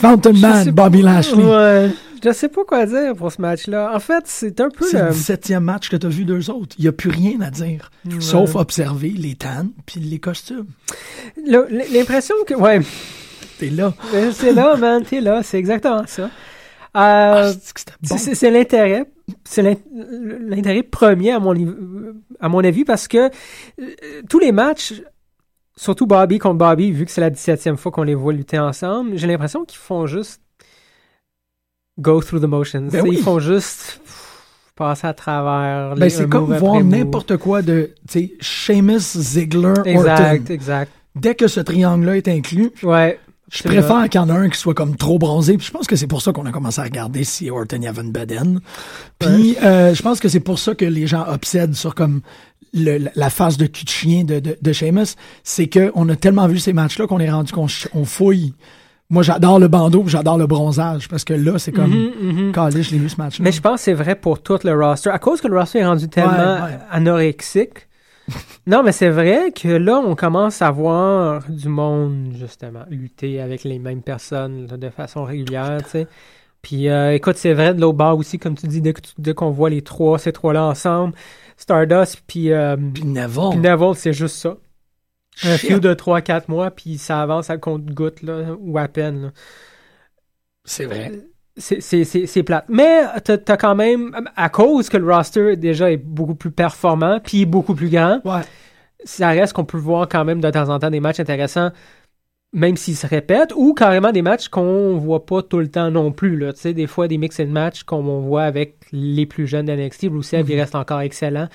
Fountain Je Man Bobby pas- Lashley Ouais. Je sais pas quoi dire pour ce match-là. En fait, c'est un peu C'est le... le 17e match que tu as vu d'eux autres. Il n'y a plus rien à dire. Sauf observer les tannes puis les costumes. l'impression que... Ouais, T'es là. mais c'est là, man, t'es là. C'est exactement ça. Euh, c'est- bon. c'est c'est l'intérêt. C'est l'in- l'intérêt premier à mon, à mon avis parce que euh, tous les matchs, surtout Bobby contre Bobby, vu que c'est la 17e fois qu'on les voit lutter ensemble, j'ai l'impression qu'ils font juste go through the motions. Ben Ils font juste passer à travers Ben, c'est comme voir n'importe quoi de, Sheamus, Ziggler, Exact, Orton. exact. Dès que ce triangle-là est inclus, Ouais. Je préfère qu'il y en a un qui soit comme trop bronzé. Puis je pense que c'est pour ça qu'on a commencé à regarder si Orton y avait une bedaine. Puis euh, je pense que c'est pour ça que les gens obsèdent sur comme le- la- face de cul de chien de, de, de Sheamus. C'est qu'on a tellement vu ces matchs-là qu'on est rendu qu'on on fouille. Moi, j'adore le bandeau, j'adore le bronzage, parce que là, c'est comme, mhm. Calais, je l'ai vu ce match-là. Mais je pense que c'est vrai pour tout le roster. À cause que le roster est rendu tellement Ouais, ouais. anorexique. non, mais c'est vrai que là, on commence à voir du monde, justement, lutter avec les mêmes personnes là, de façon régulière, tu sais. Puis, euh, écoute, c'est vrai de l'autre bord aussi, comme tu dis, dès, que tu- dès qu'on voit les trois, ces trois-là ensemble, Stardust, puis, euh, Puis Neville, puis Neville, c'est juste ça. Un feud de 3-4 mois, puis ça avance à compte-goutte, là, ou à peine, c'est vrai. C'est plate. Mais t'as as quand même, à cause que le roster déjà est beaucoup plus performant, puis beaucoup plus grand, Ouais. ça reste qu'on peut voir quand même de temps en temps des matchs intéressants, même s'ils se répètent, ou carrément des matchs qu'on voit pas tout le temps non plus. Là. Tu sais, des fois, des mix and match qu'on voit avec les plus jeunes d'NXT, Rusev, il reste encore excellent.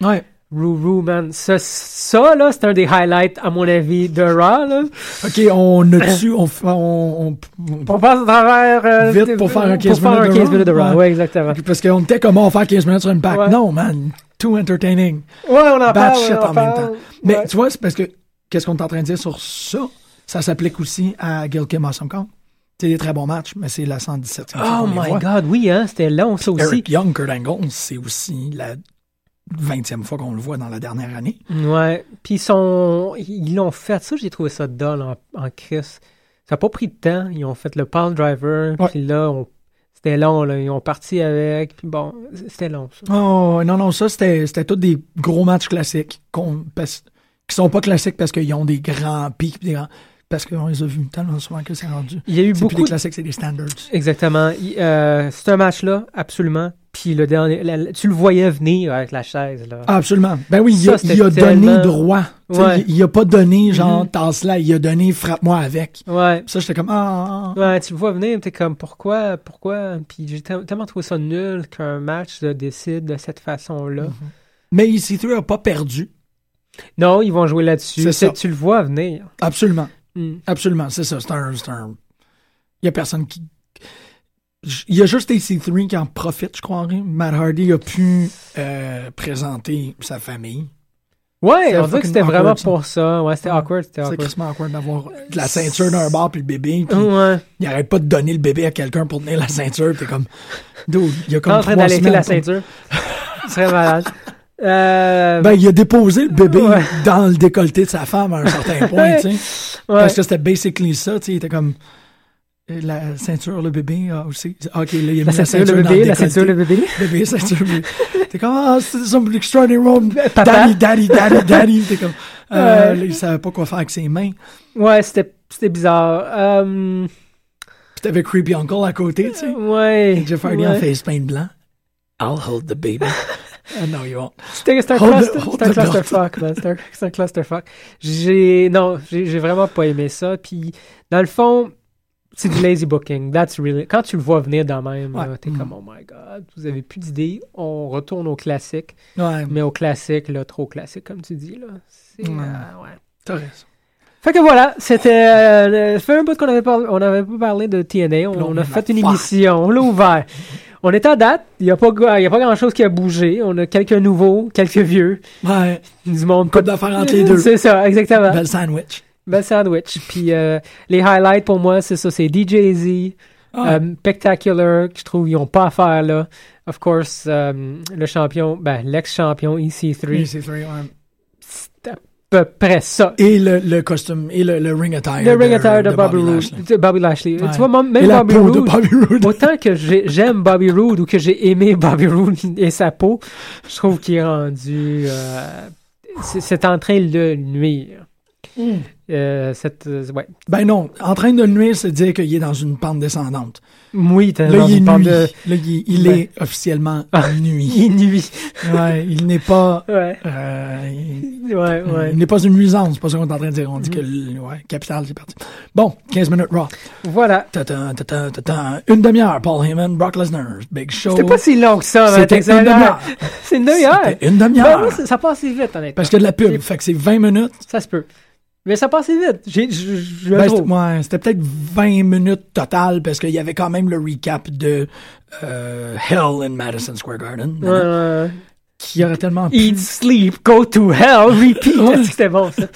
Ouais. Ruru, man. Ça, ça là, c'est un des highlights, à mon avis, de Raw, là. OK, on a dessus, on, on, on- On passe à travers... euh, Vite pour faire un 15 pour faire un minutes de 15 Raw. minutes de Raw. Ouais. Ouais, exactement. Parce qu'on était comme on va faire 15 minutes sur Impact. Ouais. Non, man, too entertaining. Ouais, on en Bad parle. shit en même temps. Mais Ouais. tu vois, c'est parce que qu'est-ce qu'on est en train de dire sur ça? Ça s'applique aussi à Gil Kim Awesome. C'est des très bons matchs, mais c'est la 117e fois Oh my voit. god, oui, hein, c'était long, ça aussi. Eric Young, Kurt Angle, c'est aussi la 20e fois qu'on le voit dans la dernière année. Ouais. Puis ils sont, ils l'ont fait. Ça, j'ai trouvé ça dull en, en Chris. Ça n'a pas pris de temps. Ils ont fait le pound driver. Puis là, on- c'était long. Là. Ils ont parti avec. Puis bon, c'était long. Ça. Oh, non, non, ça, c'était, c'était tous des gros matchs classiques qu'on, qui sont pas classiques parce qu'ils ont des grands pics, des grands, parce qu'on les a vus tellement souvent que c'est rendu. Il y a eu C'est plus beaucoup. des de- classiques, c'est des standards. Exactement. Euh, c'est un match-là, absolument. Puis le dernier, la- la- tu le voyais venir avec la chaise. Là. Ah, absolument. Ben oui, il Ça, a, c'était il a donné droit. Ouais. Il, il a pas donné genre Mhm. tasse-là, il a donné frappe-moi avec. Ouais. Ça, j'étais comme ah. ah, ah. Ouais, tu le vois venir, t'es comme pourquoi, pourquoi, puis j'ai te- tellement trouvé ça nul qu'un match se décide de cette façon-là. Mhm. Mais EC3 a pas perdu. Non, ils vont jouer là-dessus. Tu le vois venir. Absolument. Hmm. Absolument, c'est ça. C'est un, c'est un- Il y a personne qui. Il y a juste AC3 qui en profite, je crois. Matt Hardy a pu euh, présenter sa famille. Ouais, on dirait que c'était vraiment ça. pour ça. Ouais, c'était awkward, c'était awkward. awkward d'avoir de la ceinture d'un bar puis le bébé. Puis Ouais. il arrête pas de donner le bébé à quelqu'un pour tenir la ceinture. T'es comme. Dude, il y a T'es comme. en train d'allaiter la ceinture? Ce serait malade. Euh, Ben, il a déposé le bébé Ouais. dans le décolleté de sa femme à un certain point, tu sais. ouais. Parce que c'était basically ça, tu sais. Il était comme. Euh, La ceinture, le bébé, ah, aussi. Ok, là, il a mis la ceinture, le bébé, la ceinture, le bébé. bébé, ceinture, bébé. T'es comme, ah, c'est some extraordinary room. Papa. Daddy, daddy, daddy, daddy. T'es comme, euh, Ouais. il savait pas quoi faire avec ses mains. Ouais, c'était c'était bizarre. Euh, Puis t'avais Creepy Uncle à côté, tu sais. ouais. Et Jeff Hardy ouais. en face paint blanc. I'll hold the baby. Ah, no, you won't. C'était un, cluster, un clusterfuck, man. C'était un, c'était un clusterfuck. J'ai, non, j'ai j'ai vraiment pas aimé ça. Puis, dans le fond, c'est du lazy booking. That's really. Quand tu le vois venir dans même, Ouais. t'es Mm. comme, oh my god, vous avez plus d'idées. On retourne au classique. Ouais, Mais au classique, là, trop classique, comme tu dis, là. C'est, euh, ouais. t'as raison. Fait que voilà, c'était. Euh, fait un bout qu'on avait parlé, on avait pas parlé de TNA. On, a fait une émission, on l'a ouvert. On est à date, il n'y a pas, il y a pas grand chose qui a bougé. On a quelques nouveaux, quelques vieux, Ouais, du monde. coupe d'affaires entre les deux. C'est ça, exactement. Belle sandwich. Bel sandwich. Puis euh, les highlights pour moi, c'est ça, c'est DJZ, Ah, euh, Spectacular, que je trouve ils n'ont pas à faire là. Of course, euh, le champion, ben l'ex-champion EC3, oui, c'est vrai, ouais. c'est à peu près ça. Et le, le costume, et le, le ring attire. Le ring attire de, Bobby, Roode, Lashley. de Bobby Lashley. Ouais. Tu vois, Et même la Bobby peau de Roode, Bobby Roode. autant que j'ai- j'aime Bobby Roode ou que j'ai aimé Bobby Roode et sa peau, je trouve qu'il est rendu. euh, c'est- c'est en train de nuire. Mm. Euh, cette, euh, ouais. Ben non, en train de nuire, c'est dire qu'il est dans une pente descendante. Oui, t'as Là, dans il une nuit. de- Là, il, il Ben. est officiellement Ah. nuit. Il nuit. Ouais, il n'est pas... Ouais, euh, il, ouais, ouais. il n'est pas une nuisance, c'est pas ça qu'on est en train de dire. On dit que, le- ouais, capital, c'est parti. Bon, 15 minutes Raw. Voilà. Ta-ta, ta-ta, ta-ta. Une demi-heure, Paul Heyman, Brock Lesnar, Big Show. C'était pas si long que ça. C'était une demi-heure. C'est une demi-heure. C'était une Ben, demi-heure. moi, ça, ça passe si vite, honnêtement. Parce qu'il y a de la pub, fait que c'est 20 minutes. Ça se peut. Mais ça passe vite. J'ai, Ben, ouais, c'était peut-être 20 minutes total parce qu'il y avait quand même le recap de euh, Hell in Madison Square Garden. Ouais, ouais. Qui aurait tellement Eat, sleep, go to hell, repeat. Ouais. C'était bon, ça?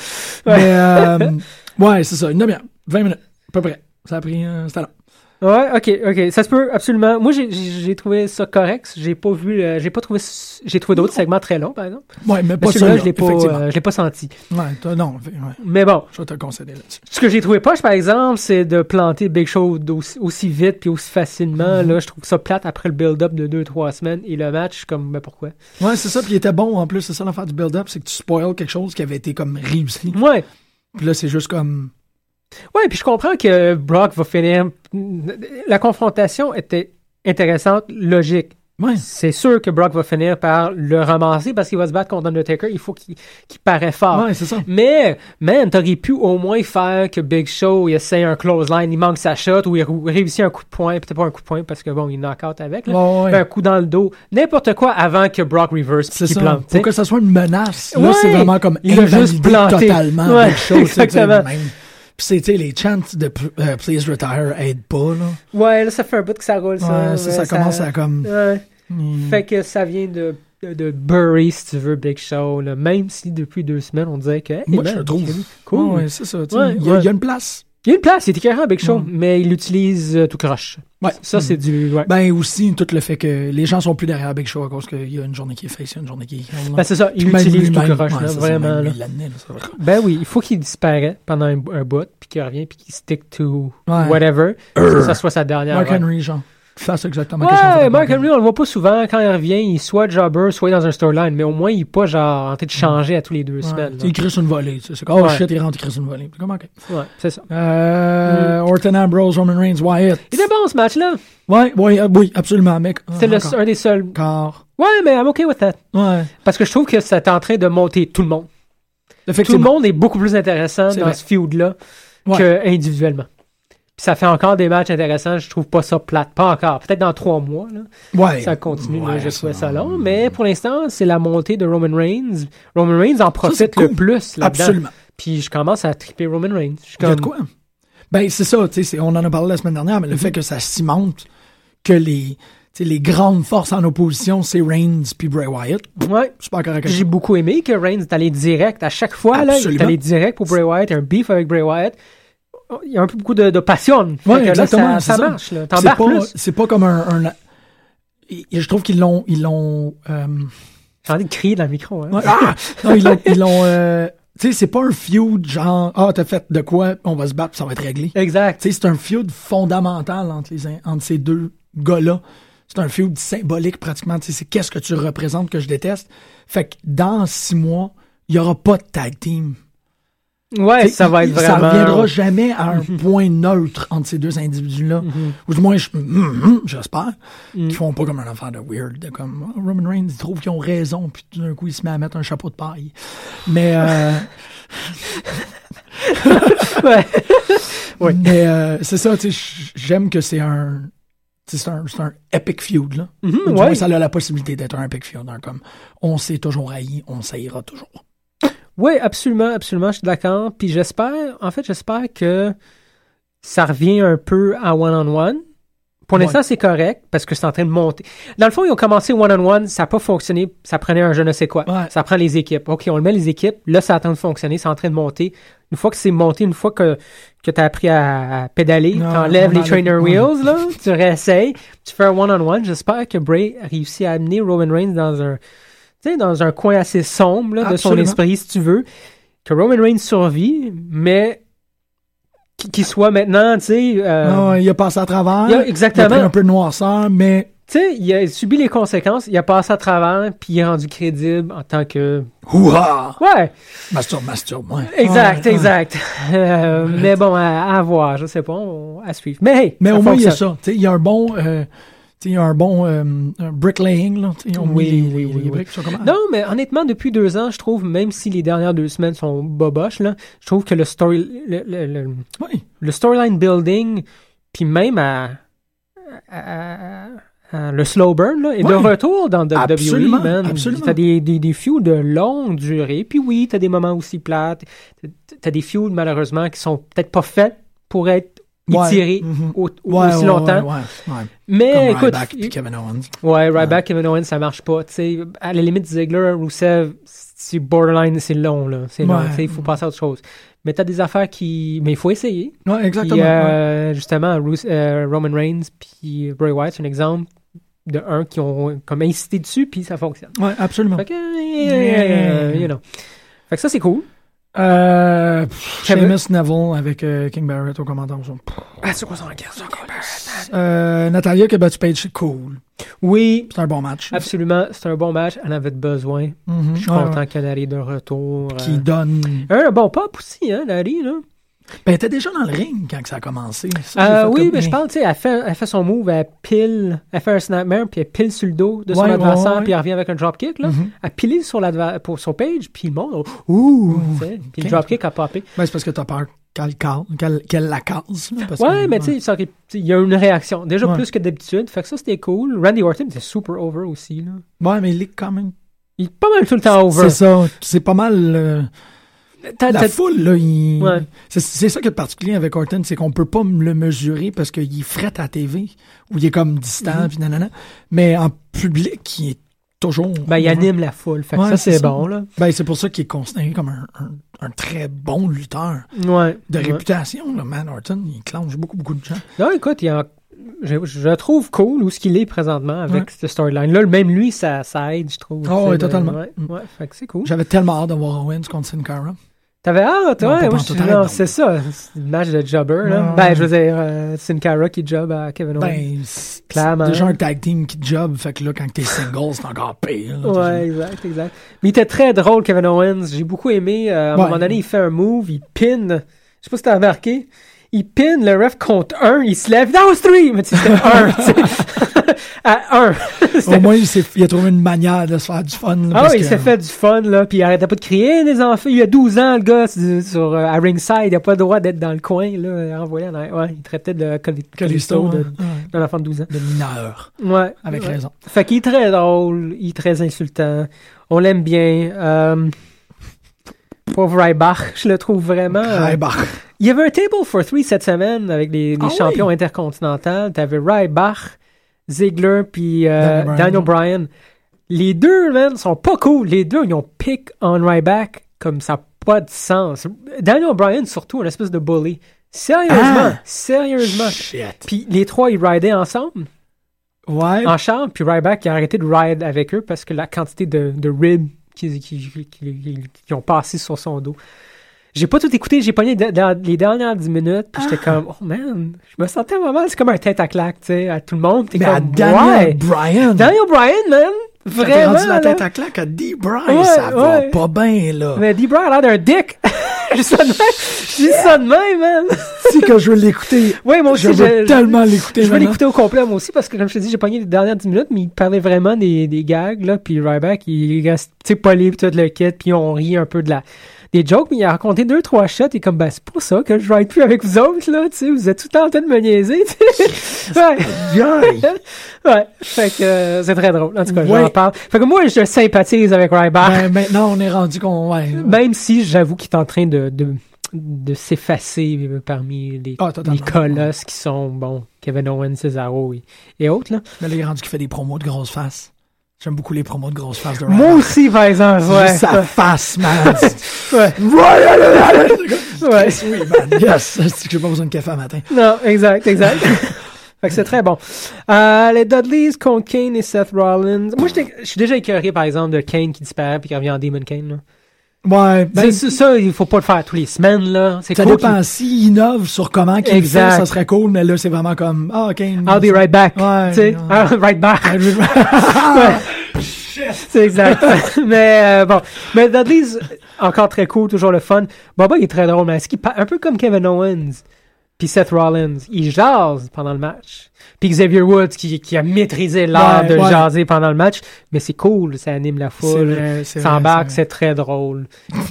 Mais, euh, ouais, c'est ça, une demi-heure, 20 minutes, à peu près. Ça a pris, euh, c'était long. Ouais, ok, ok. Ça se peut, absolument. Moi, j'ai, trouvé ça correct. J'ai pas vu, euh, j'ai pas trouvé, j'ai trouvé d'autres segments très longs, par exemple. Ouais, mais Mais pas celui-là, je l'ai pas, euh, je l'ai pas senti. Ouais, non, ouais, Mais bon, je vais te concéder là-dessus. ce que j'ai trouvé poche, par exemple, c'est de planter Big Show aussi, aussi vite puis aussi facilement. Mhm. Là, je trouve ça plate après le build-up de 2-3 semaines. Et le match, comme, ben pourquoi? Ouais, c'est ça, puis il était bon en plus, c'est ça l'affaire du build-up, c'est que tu spoil quelque chose qui avait été comme réussi. Ouais. Puis là, c'est juste comme. Ouais, puis je comprends que Brock va finir. La confrontation était intéressante, logique. Ouais. c'est sûr que Brock va finir par le ramasser parce qu'il va se battre contre Undertaker. Il faut qu'il qu'il paraît fort. Ouais, c'est ça. Mais, man, t'aurais pu au moins faire que Big Show il essaie un close line, il manque sa shot ou il réussit un coup de poing, peut-être pas un coup de poing parce que bon, il knock out avec, là. Ouais, un coup dans le dos, n'importe quoi avant que Brock reverse puis qu'il ça. plante. Faut t'sais. que ça soit une menace. Là, c'est vraiment comme Il a juste planté. totalement. Big Show, exactement. même. Puis c'est, tu sais, les chants de euh, Please Retire aident pas, là. Ouais, là, ça fait un bout que ça roule, ça. Ouais, ça, ça commence à comme... Ouais. Hmm. Fait que ça vient de, de, de Bury, si tu veux, Big Show. Là. Même si depuis deux semaines, on dirait que. hey, Moi, man, je le trouve. Cool. Ouais, ouais, c'est ça. Ouais, y il y a une place. Il y a une place, il est écœurant, Big Show, Mm. mais il l'utilise euh, tout croche. Ouais. Ça, c'est du. Ouais. Ben aussi, tout le fait que les gens sont plus derrière Big Show à cause qu'il y a une journée qui est face, il y a une journée qui est. Ben, c'est ça, il l'utilise tout croche, ouais, là, vraiment. là. Ben oui, il faut qu'il disparaisse pendant un, un bout, puis qu'il revient, puis qu'il stick to whatever. que ça soit sa dernière. Mark run. Henry, genre. Fasse exactement Ouais, Mark Henry, on le voit pas souvent. Quand il revient, il est soit jobber, soit dans un storyline, mais au moins, il est pas genre en train de changer à tous les deux Ouais. semaines. Il crisse une volée. C'est comme, oh shit, il rentre, il crisse une volée. Comme. Ouais, c'est ça. Euh, Orton Ambrose, Roman Reigns, Wyatt. Il était bon ce match-là. Ouais, ouais, euh, oui, absolument, mec. Encore. un des seuls. Encore. Ouais, mais I'm okay with that. Ouais. Parce que je trouve que c'est en train de monter tout le monde. Tout le monde est beaucoup plus intéressant C'est dans vrai. ce feud-là Ouais. Puis ça fait encore des matchs intéressants. Je trouve pas ça plate. Pas encore. Peut-être dans trois mois. Là. Ouais. Ça continue. là, Ouais, je trouvais ça- long. Mais pour l'instant, c'est la montée de Roman Reigns. Roman Reigns en profite le cool. plus là-dedans. Absolument. Puis je commence à triper Roman Reigns. Je suis Il y a de comme, quoi? Ben, c'est ça, tu sais, c'est- on en a parlé la semaine dernière, mais le Mhm. fait que ça cimente que les, les grandes forces en opposition, c'est Reigns puis Bray Wyatt. Ouais. Super correct. J'ai beaucoup aimé que Reigns est allé direct. À chaque fois, là, il est allé direct pour Bray Wyatt. Un beef avec Bray Wyatt. Il y a un peu beaucoup de, de passion. Ouais, que là, exactement, ça, ça marche. là. C'est pas, plus. c'est pas comme un, je trouve qu'ils l'ont, ils l'ont, euh, J'ai envie de crier dans le micro. Hein. ah! non, ils l'ont, ils l'ont, euh, tu sais, c'est pas un feud genre, ah, t'as fait de quoi, on va se battre, ça va être réglé. Exact. Tu sais, c'est un feud fondamental entre, les, entre ces deux gars-là. C'est un feud symbolique pratiquement. Tu sais, c'est qu'est-ce que tu représentes que je déteste. Fait que dans six mois, il n'y aura pas de tag team. Ouais, ça va être vraiment. Ça reviendra jamais à un point neutre entre ces deux individus-là. Ou du moins, je- hum, hum, j'espère qu'ils font pas comme un enfant de weird. De comme oh, Roman Reigns, ils trouvent qu'ils ont raison, puis tout d'un coup, il se met à mettre un chapeau de paille. Mais, euh, Ouais. Ouais. mais euh, c'est ça, tu sais, j'aime que c'est un. C'est un, c'est un epic feud, là. Ou du ouais. moins, ça a la possibilité d'être un epic feud. hein, comme, on s'est toujours haï, on s'haïra toujours. Oui, absolument, absolument, je suis d'accord. Puis j'espère, en fait, j'espère que ça revient un peu à one-on-one. Pour l'instant, Ouais. c'est correct parce que c'est en train de monter. Dans le fond, ils ont commencé one-on-one, ça n'a pas fonctionné, ça prenait un je ne sais quoi. Ouais. Ça prend les équipes. OK, on le met les équipes, là, ça train de fonctionner, c'est en train de monter. Une fois que c'est monté, une fois que, que tu as appris à, à pédaler, tu enlèves on les trainer wheels, là, tu réessayes, tu fais un one-on-one. J'espère que Bray a réussi à amener Roman Reigns dans un, tu sais, dans un coin assez sombre là, de son esprit, si tu veux. Que Roman Reigns survit, mais qu'il soit maintenant, tu sais, euh, Non, il a passé à travers. il a- Il a exactement. pris un peu de noirceur, mais. tu sais, il a subi les conséquences, il a passé à travers, puis il est rendu crédible en tant que... Houha! Ouais, Masturbe, masturbe, ouais. exact, Ouais, ouais. exact. Euh, mais bon, à, à voir, je sais pas, on- à suivre. Mais hey, Mais au moins, il y a ça. Tu sais, il y a un bon. euh, il y a un bon euh, un bricklaying, là. Ils ont Oui, mis les, oui, les- oui, les comment? Non, mais honnêtement, depuis deux ans, je trouve, même si les dernières deux semaines sont boboches, là, je trouve que le story, le, le- le- Oui. le storyline building, puis même à, à- à- à- le slow burn, là, est de retour dans WWE, Absolument, man. absolument. T'as des, des, des feuds de longue durée, puis oui, t'as des moments aussi plates, T'as- t'as des feuds, malheureusement, qui sont peut-être pas faits pour être Ouais. étirés au- Ouais, aussi ouais. Mais Comme écoute, Ryback puis Kevin Owens. Ouais, Ryback, Kevin Owens, ça marche pas. tu sais. à la limite, Ziggler, Rusev, c'est borderline, c'est long, là. C'est long, il faut passer à autre chose. Mais t'as des affaires qui... Mais il faut essayer. Ouais, exactement. Euh, justement, euh, Roman Reigns puis Bray Wyatt, c'est un exemple de un qui ont comme incité dessus, puis ça fonctionne. Ouais, absolument. Fait que, euh, you know. Fait que ça, c'est cool. Euh, Sheamus Neville avec euh, King Barrett au commentaire. Ah, c'est quoi ça, regarde ça, Euh, Natalia qui a battu Paige, c'est cool. Oui, C'est un bon match. absolument. C'est un bon match. Elle avait besoin. Mhm. Je suis Ouais, content ouais. qu'elle arrive de retour. Qui euh. donne. Un bon pop aussi, hein, Larry, là. Ben, elle était déjà dans le ring quand que ça a commencé. Ça, Euh, oui, mais je parle, tu sais, elle fait, elle fait son move, elle pile, elle fait un snapmare, puis elle pile sur le dos de son Ouais, adversaire, ouais. puis elle revient avec un dropkick, là. Mhm. Elle pile sur, pour son page, puis le monde, oh, ouh, puis le dropkick a popé. Ben, c'est parce que t'as peur qu'elle qu'elle qu'elle la parce Ouais, que- mais tu sais, il y a une réaction, déjà plus que d'habitude, fait que ça, c'était cool. Randy Orton était super over aussi, là. Ouais, mais il est quand même. Il est pas mal tout le temps over. C'est ça. C'est pas mal. euh, la foule, là, il... Ouais. c'est, c'est ça qui est particulier avec Orton, c'est qu'on peut pas le mesurer parce qu'il est fret à la TV, ou il est comme distant, puis nanana. Mais en public, il est toujours. Ben, il anime la foule, fait que Ouais, ça, c'est bon, là. Ben, c'est pour ça qu'il est considéré comme un, un- un très bon lutteur Ouais. de ouais. réputation, là, man. Orton, il clenche beaucoup, beaucoup de gens. Non, écoute, il y a- je, je le trouve cool où ce qu'il est présentement avec Ouais. cette storyline-là. Même lui, ça, ça aide, je trouve. Ah tu sais, ouais, de- totalement. Ouais, Mm. ouais, fait que c'est cool. J'avais tellement hâte de voir Owens contre Sin Cara. T'avais hâte, Non, ouais, moi, je- c'est ça. C'est une match de jobber, là. Ben, je veux dire, euh, Sin Cara qui job à Kevin Owens. Ben, c'est Clairement. c'est déjà un tag team qui job, fait que là, quand t'es single, c'est encore pire. là. Ouais, exact, exact. Mais il était très drôle, Kevin Owens. J'ai beaucoup aimé. euh, à un Ouais. moment donné, il fait un move, il pin. Je sais pas si t'as remarqué. Il pin le ref contre un, il se lève. That was three! Mais tu sais, c'était un, tu sais. à un. Au moins, il, a trouvé une manière de se faire du fun. là, Ah parce oui, il que- s'est fait du fun, là, puis il arrêtait pas de crier, les enfants. Il a 12 ans, le gars, sur, euh, à ringside, il a pas le droit d'être dans le coin, là, envoyé en. Ouais, il traitait de Cali- Callisto, Callisto, de- hein, ouais, d'un enfant de 12 ans. de mineur, Ouais. avec ouais. raison. Fait qu'il est très drôle, il est très insultant. On l'aime bien. Euh, pauvre Ryback, je le trouve vraiment. euh, Ryback. il y avait un table for three cette semaine avec les, les Ah champions oui? intercontinentaux. T'avais Ryback, Ziggler, puis euh, Daniel Bryan. Les deux, man, sont pas cool. Les deux, ils ont pick on Ryback comme ça pas de sens. Daniel Bryan, surtout, un espèce de bully. Sérieusement, Ah! sérieusement. Shit. Puis les trois, ils ridaient ensemble Ouais. en chambre, puis Ryback il a arrêté de ride avec eux parce que la quantité de, de qu'ils qui, qui- qui- qui ont passé sur son dos. J'ai pas tout écouté, j'ai pogné de- dans les dernières 10 minutes, puis Ah. j'étais comme, oh man, je me sentais vraiment, c'est comme un tête à claque, tu sais, à tout le monde. T'es Mais à comme, Daniel ouais. Bryan. Daniel Bryan, man, vraiment. rendu la tête à claque à D. Bryan, Ouais, ça va pas bien, là. Mais D. Bryan a l'air d'un dick. Je dis ça de même, je dis ça de même, man. Si que je veux l'écouter. Oui, moi aussi, je veux tellement l'écouter Je veux l'écouter au complet, moi aussi, parce que, comme je te dis, j'ai pogné les dernières 10 minutes, mais il parlait vraiment des, des gags, là, puis Ryback, il reste, tu sais, poli, puis tout le kit, puis on rit un peu de la, des jokes, mais il a raconté deux, trois shots, et comme, ben, c'est pour ça que je ride plus avec vous autres, là, tu sais, vous êtes tout le temps en train de me niaiser, tu sais. ouais. Ouais. Fait que, euh, c'est très drôle. En tout cas, Ouais. j'en parle. Fait que moi, je sympathise avec Ryback. Ben, maintenant, on est rendu qu'on. Ouais. Même si j'avoue qu'il est en train de, de, de s'effacer parmi les, Ah, les colosses qui sont, bon, Kevin Owens, Cesaro et, et autres, là. Mais là, il est rendu qui fait des promos de grosses faces. J'aime beaucoup les promos de grosses faces de Moi Ryback. aussi, par exemple, ouais. Juste sa face, man. Ouais. Ouais. Yes, oui, man. Yes. C'est que j'ai pas besoin de café à matin. Non, exact, exact. fait que c'est très bon. Euh, les Dudleys contre Kane et Seth Rollins. Moi, je suis déjà écœuré, par exemple, de Kane qui disparaît puis qui revient en Demon Kane, là. Ouais, ben, C'est- ça, il faut pas le faire tous les semaines, là. C'est ça cool dépend. S'il innove sur comment qu'il le fait, Exact. ça serait cool, mais là, c'est vraiment comme, ah, OK. I'll be right back. Ouais, ouais. I'll right back. C'est exact. mais euh, bon. Mais Dudley's, encore très cool, toujours le fun. Baba, il est très drôle, mais est-ce qu'il un peu comme Kevin Owens puis Seth Rollins, il jase pendant le match. Puis Xavier Woods qui, qui a maîtrisé l'art Ouais, de ouais. jaser pendant le match, mais c'est cool, ça anime la foule. vrai, c'est Ça vrai, embarque, c'est c'est très drôle.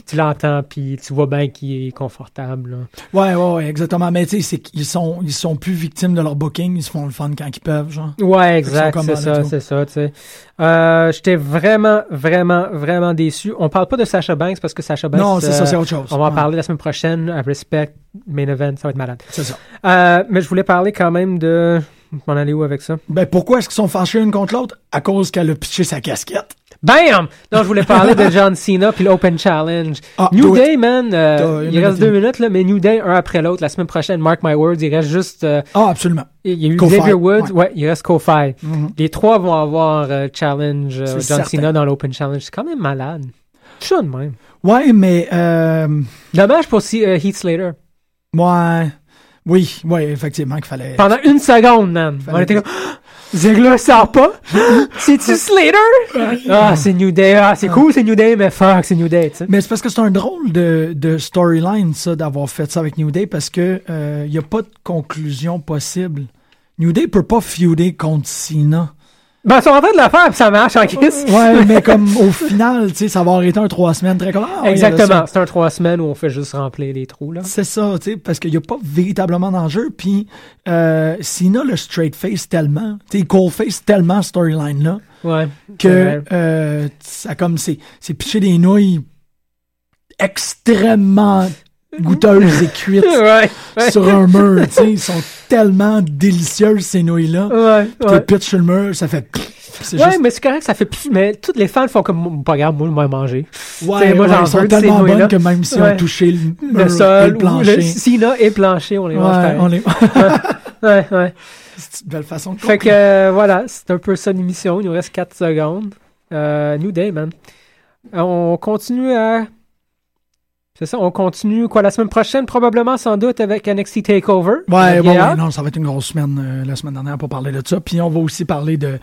tu l'entends, puis tu vois bien qu'il est confortable. là. Ouais, ouais, exactement. Mais tu sais, qu'ils sont, ils sont plus victimes de leur booking. Ils se font le fun quand ils peuvent, genre. Ouais, exact, c'est ça, c'est ça, tu sais. Euh, J'étais vraiment, vraiment, vraiment déçu. On parle pas de Sasha Banks parce que Sasha Banks... non, c'est ça, euh, c'est autre chose. On va en Ouais, parler la semaine prochaine à Respect Main Event, ça va être malade. C'est ça. Euh, mais je voulais parler quand même de... M'en aller où avec ça? Ben, pourquoi est-ce qu'ils sont fâchés une contre l'autre? À cause qu'elle a pitché sa casquette. BAM! Non, je voulais parler de John Cena puis l'Open Challenge. Ah, New it. Day, man, euh, il reste minute. deux minutes, là, mais New Day, un après l'autre, la semaine prochaine, mark my words, il reste juste... euh, Ah, absolument. il y a eu Xavier Woods, ouais. ouais. il reste Kofi. Mhm. Les trois vont avoir euh, challenge euh, John certain. Cena dans l'Open Challenge. C'est quand même malade. De même. Ouais, mais, euh, Dommage pour si, Heath Slater. ouais. Oui, ouais, effectivement, qu'il fallait. Pendant une seconde, man. On était comme... Ziggler sort pas? C'est-tu Slater? Ah, c'est New Day. Ah, c'est cool, c'est New Day, mais fuck, c'est New Day, tu sais. Mais c'est parce que c'est un drôle de, de storyline, ça, d'avoir fait ça avec New Day, parce que il n'y a pas de conclusion possible. New Day peut pas feuder contre Cena. Ben, ils sont en train de le faire, puis ça marche en crise. Ouais, mais comme au final, tu sais, ça va été un trois semaines très comme. ah, Exactement. C'est un trois semaines où on fait juste remplir les trous, là. C'est ça, tu sais, parce qu'il n'y a pas véritablement d'enjeu. Puis, euh, Cena le straight face tellement, tu sais, cold face tellement storyline-là, Ouais. que Ouais. euh, ça comme c'est c'est pitcher des nouilles extrêmement goûteuses et cuites Ouais. Ouais. sur un mur, tu sais, ils sont tellement délicieuses ces nouilles-là. Ouais. Ouais. pitches sur le mur, ça fait c'est Ouais, juste mais c'est correct, ça fait plus. Mais tous les fans font comme, pas grave, moi, je vais manger. ouais, t'sais, moi, ouais, j'en ils sont tellement bonnes que même si Ouais. on touché le, Le et sol, le ou plancher, le Sina et plancher, on les mange ouais, pareil. on les Ouais, ouais. c'est une belle façon de Fait que euh, voilà, c'est un peu ça l'émission. Il nous reste 4 secondes. Euh, New Day, man. Euh, On continue à. C'est ça, on continue quoi la semaine prochaine, probablement sans doute avec NXT Takeover. Ouais, ouais, yeah. ouais, non, ça va être une grosse semaine euh, la semaine dernière pour parler de ça. Puis on va aussi parler de,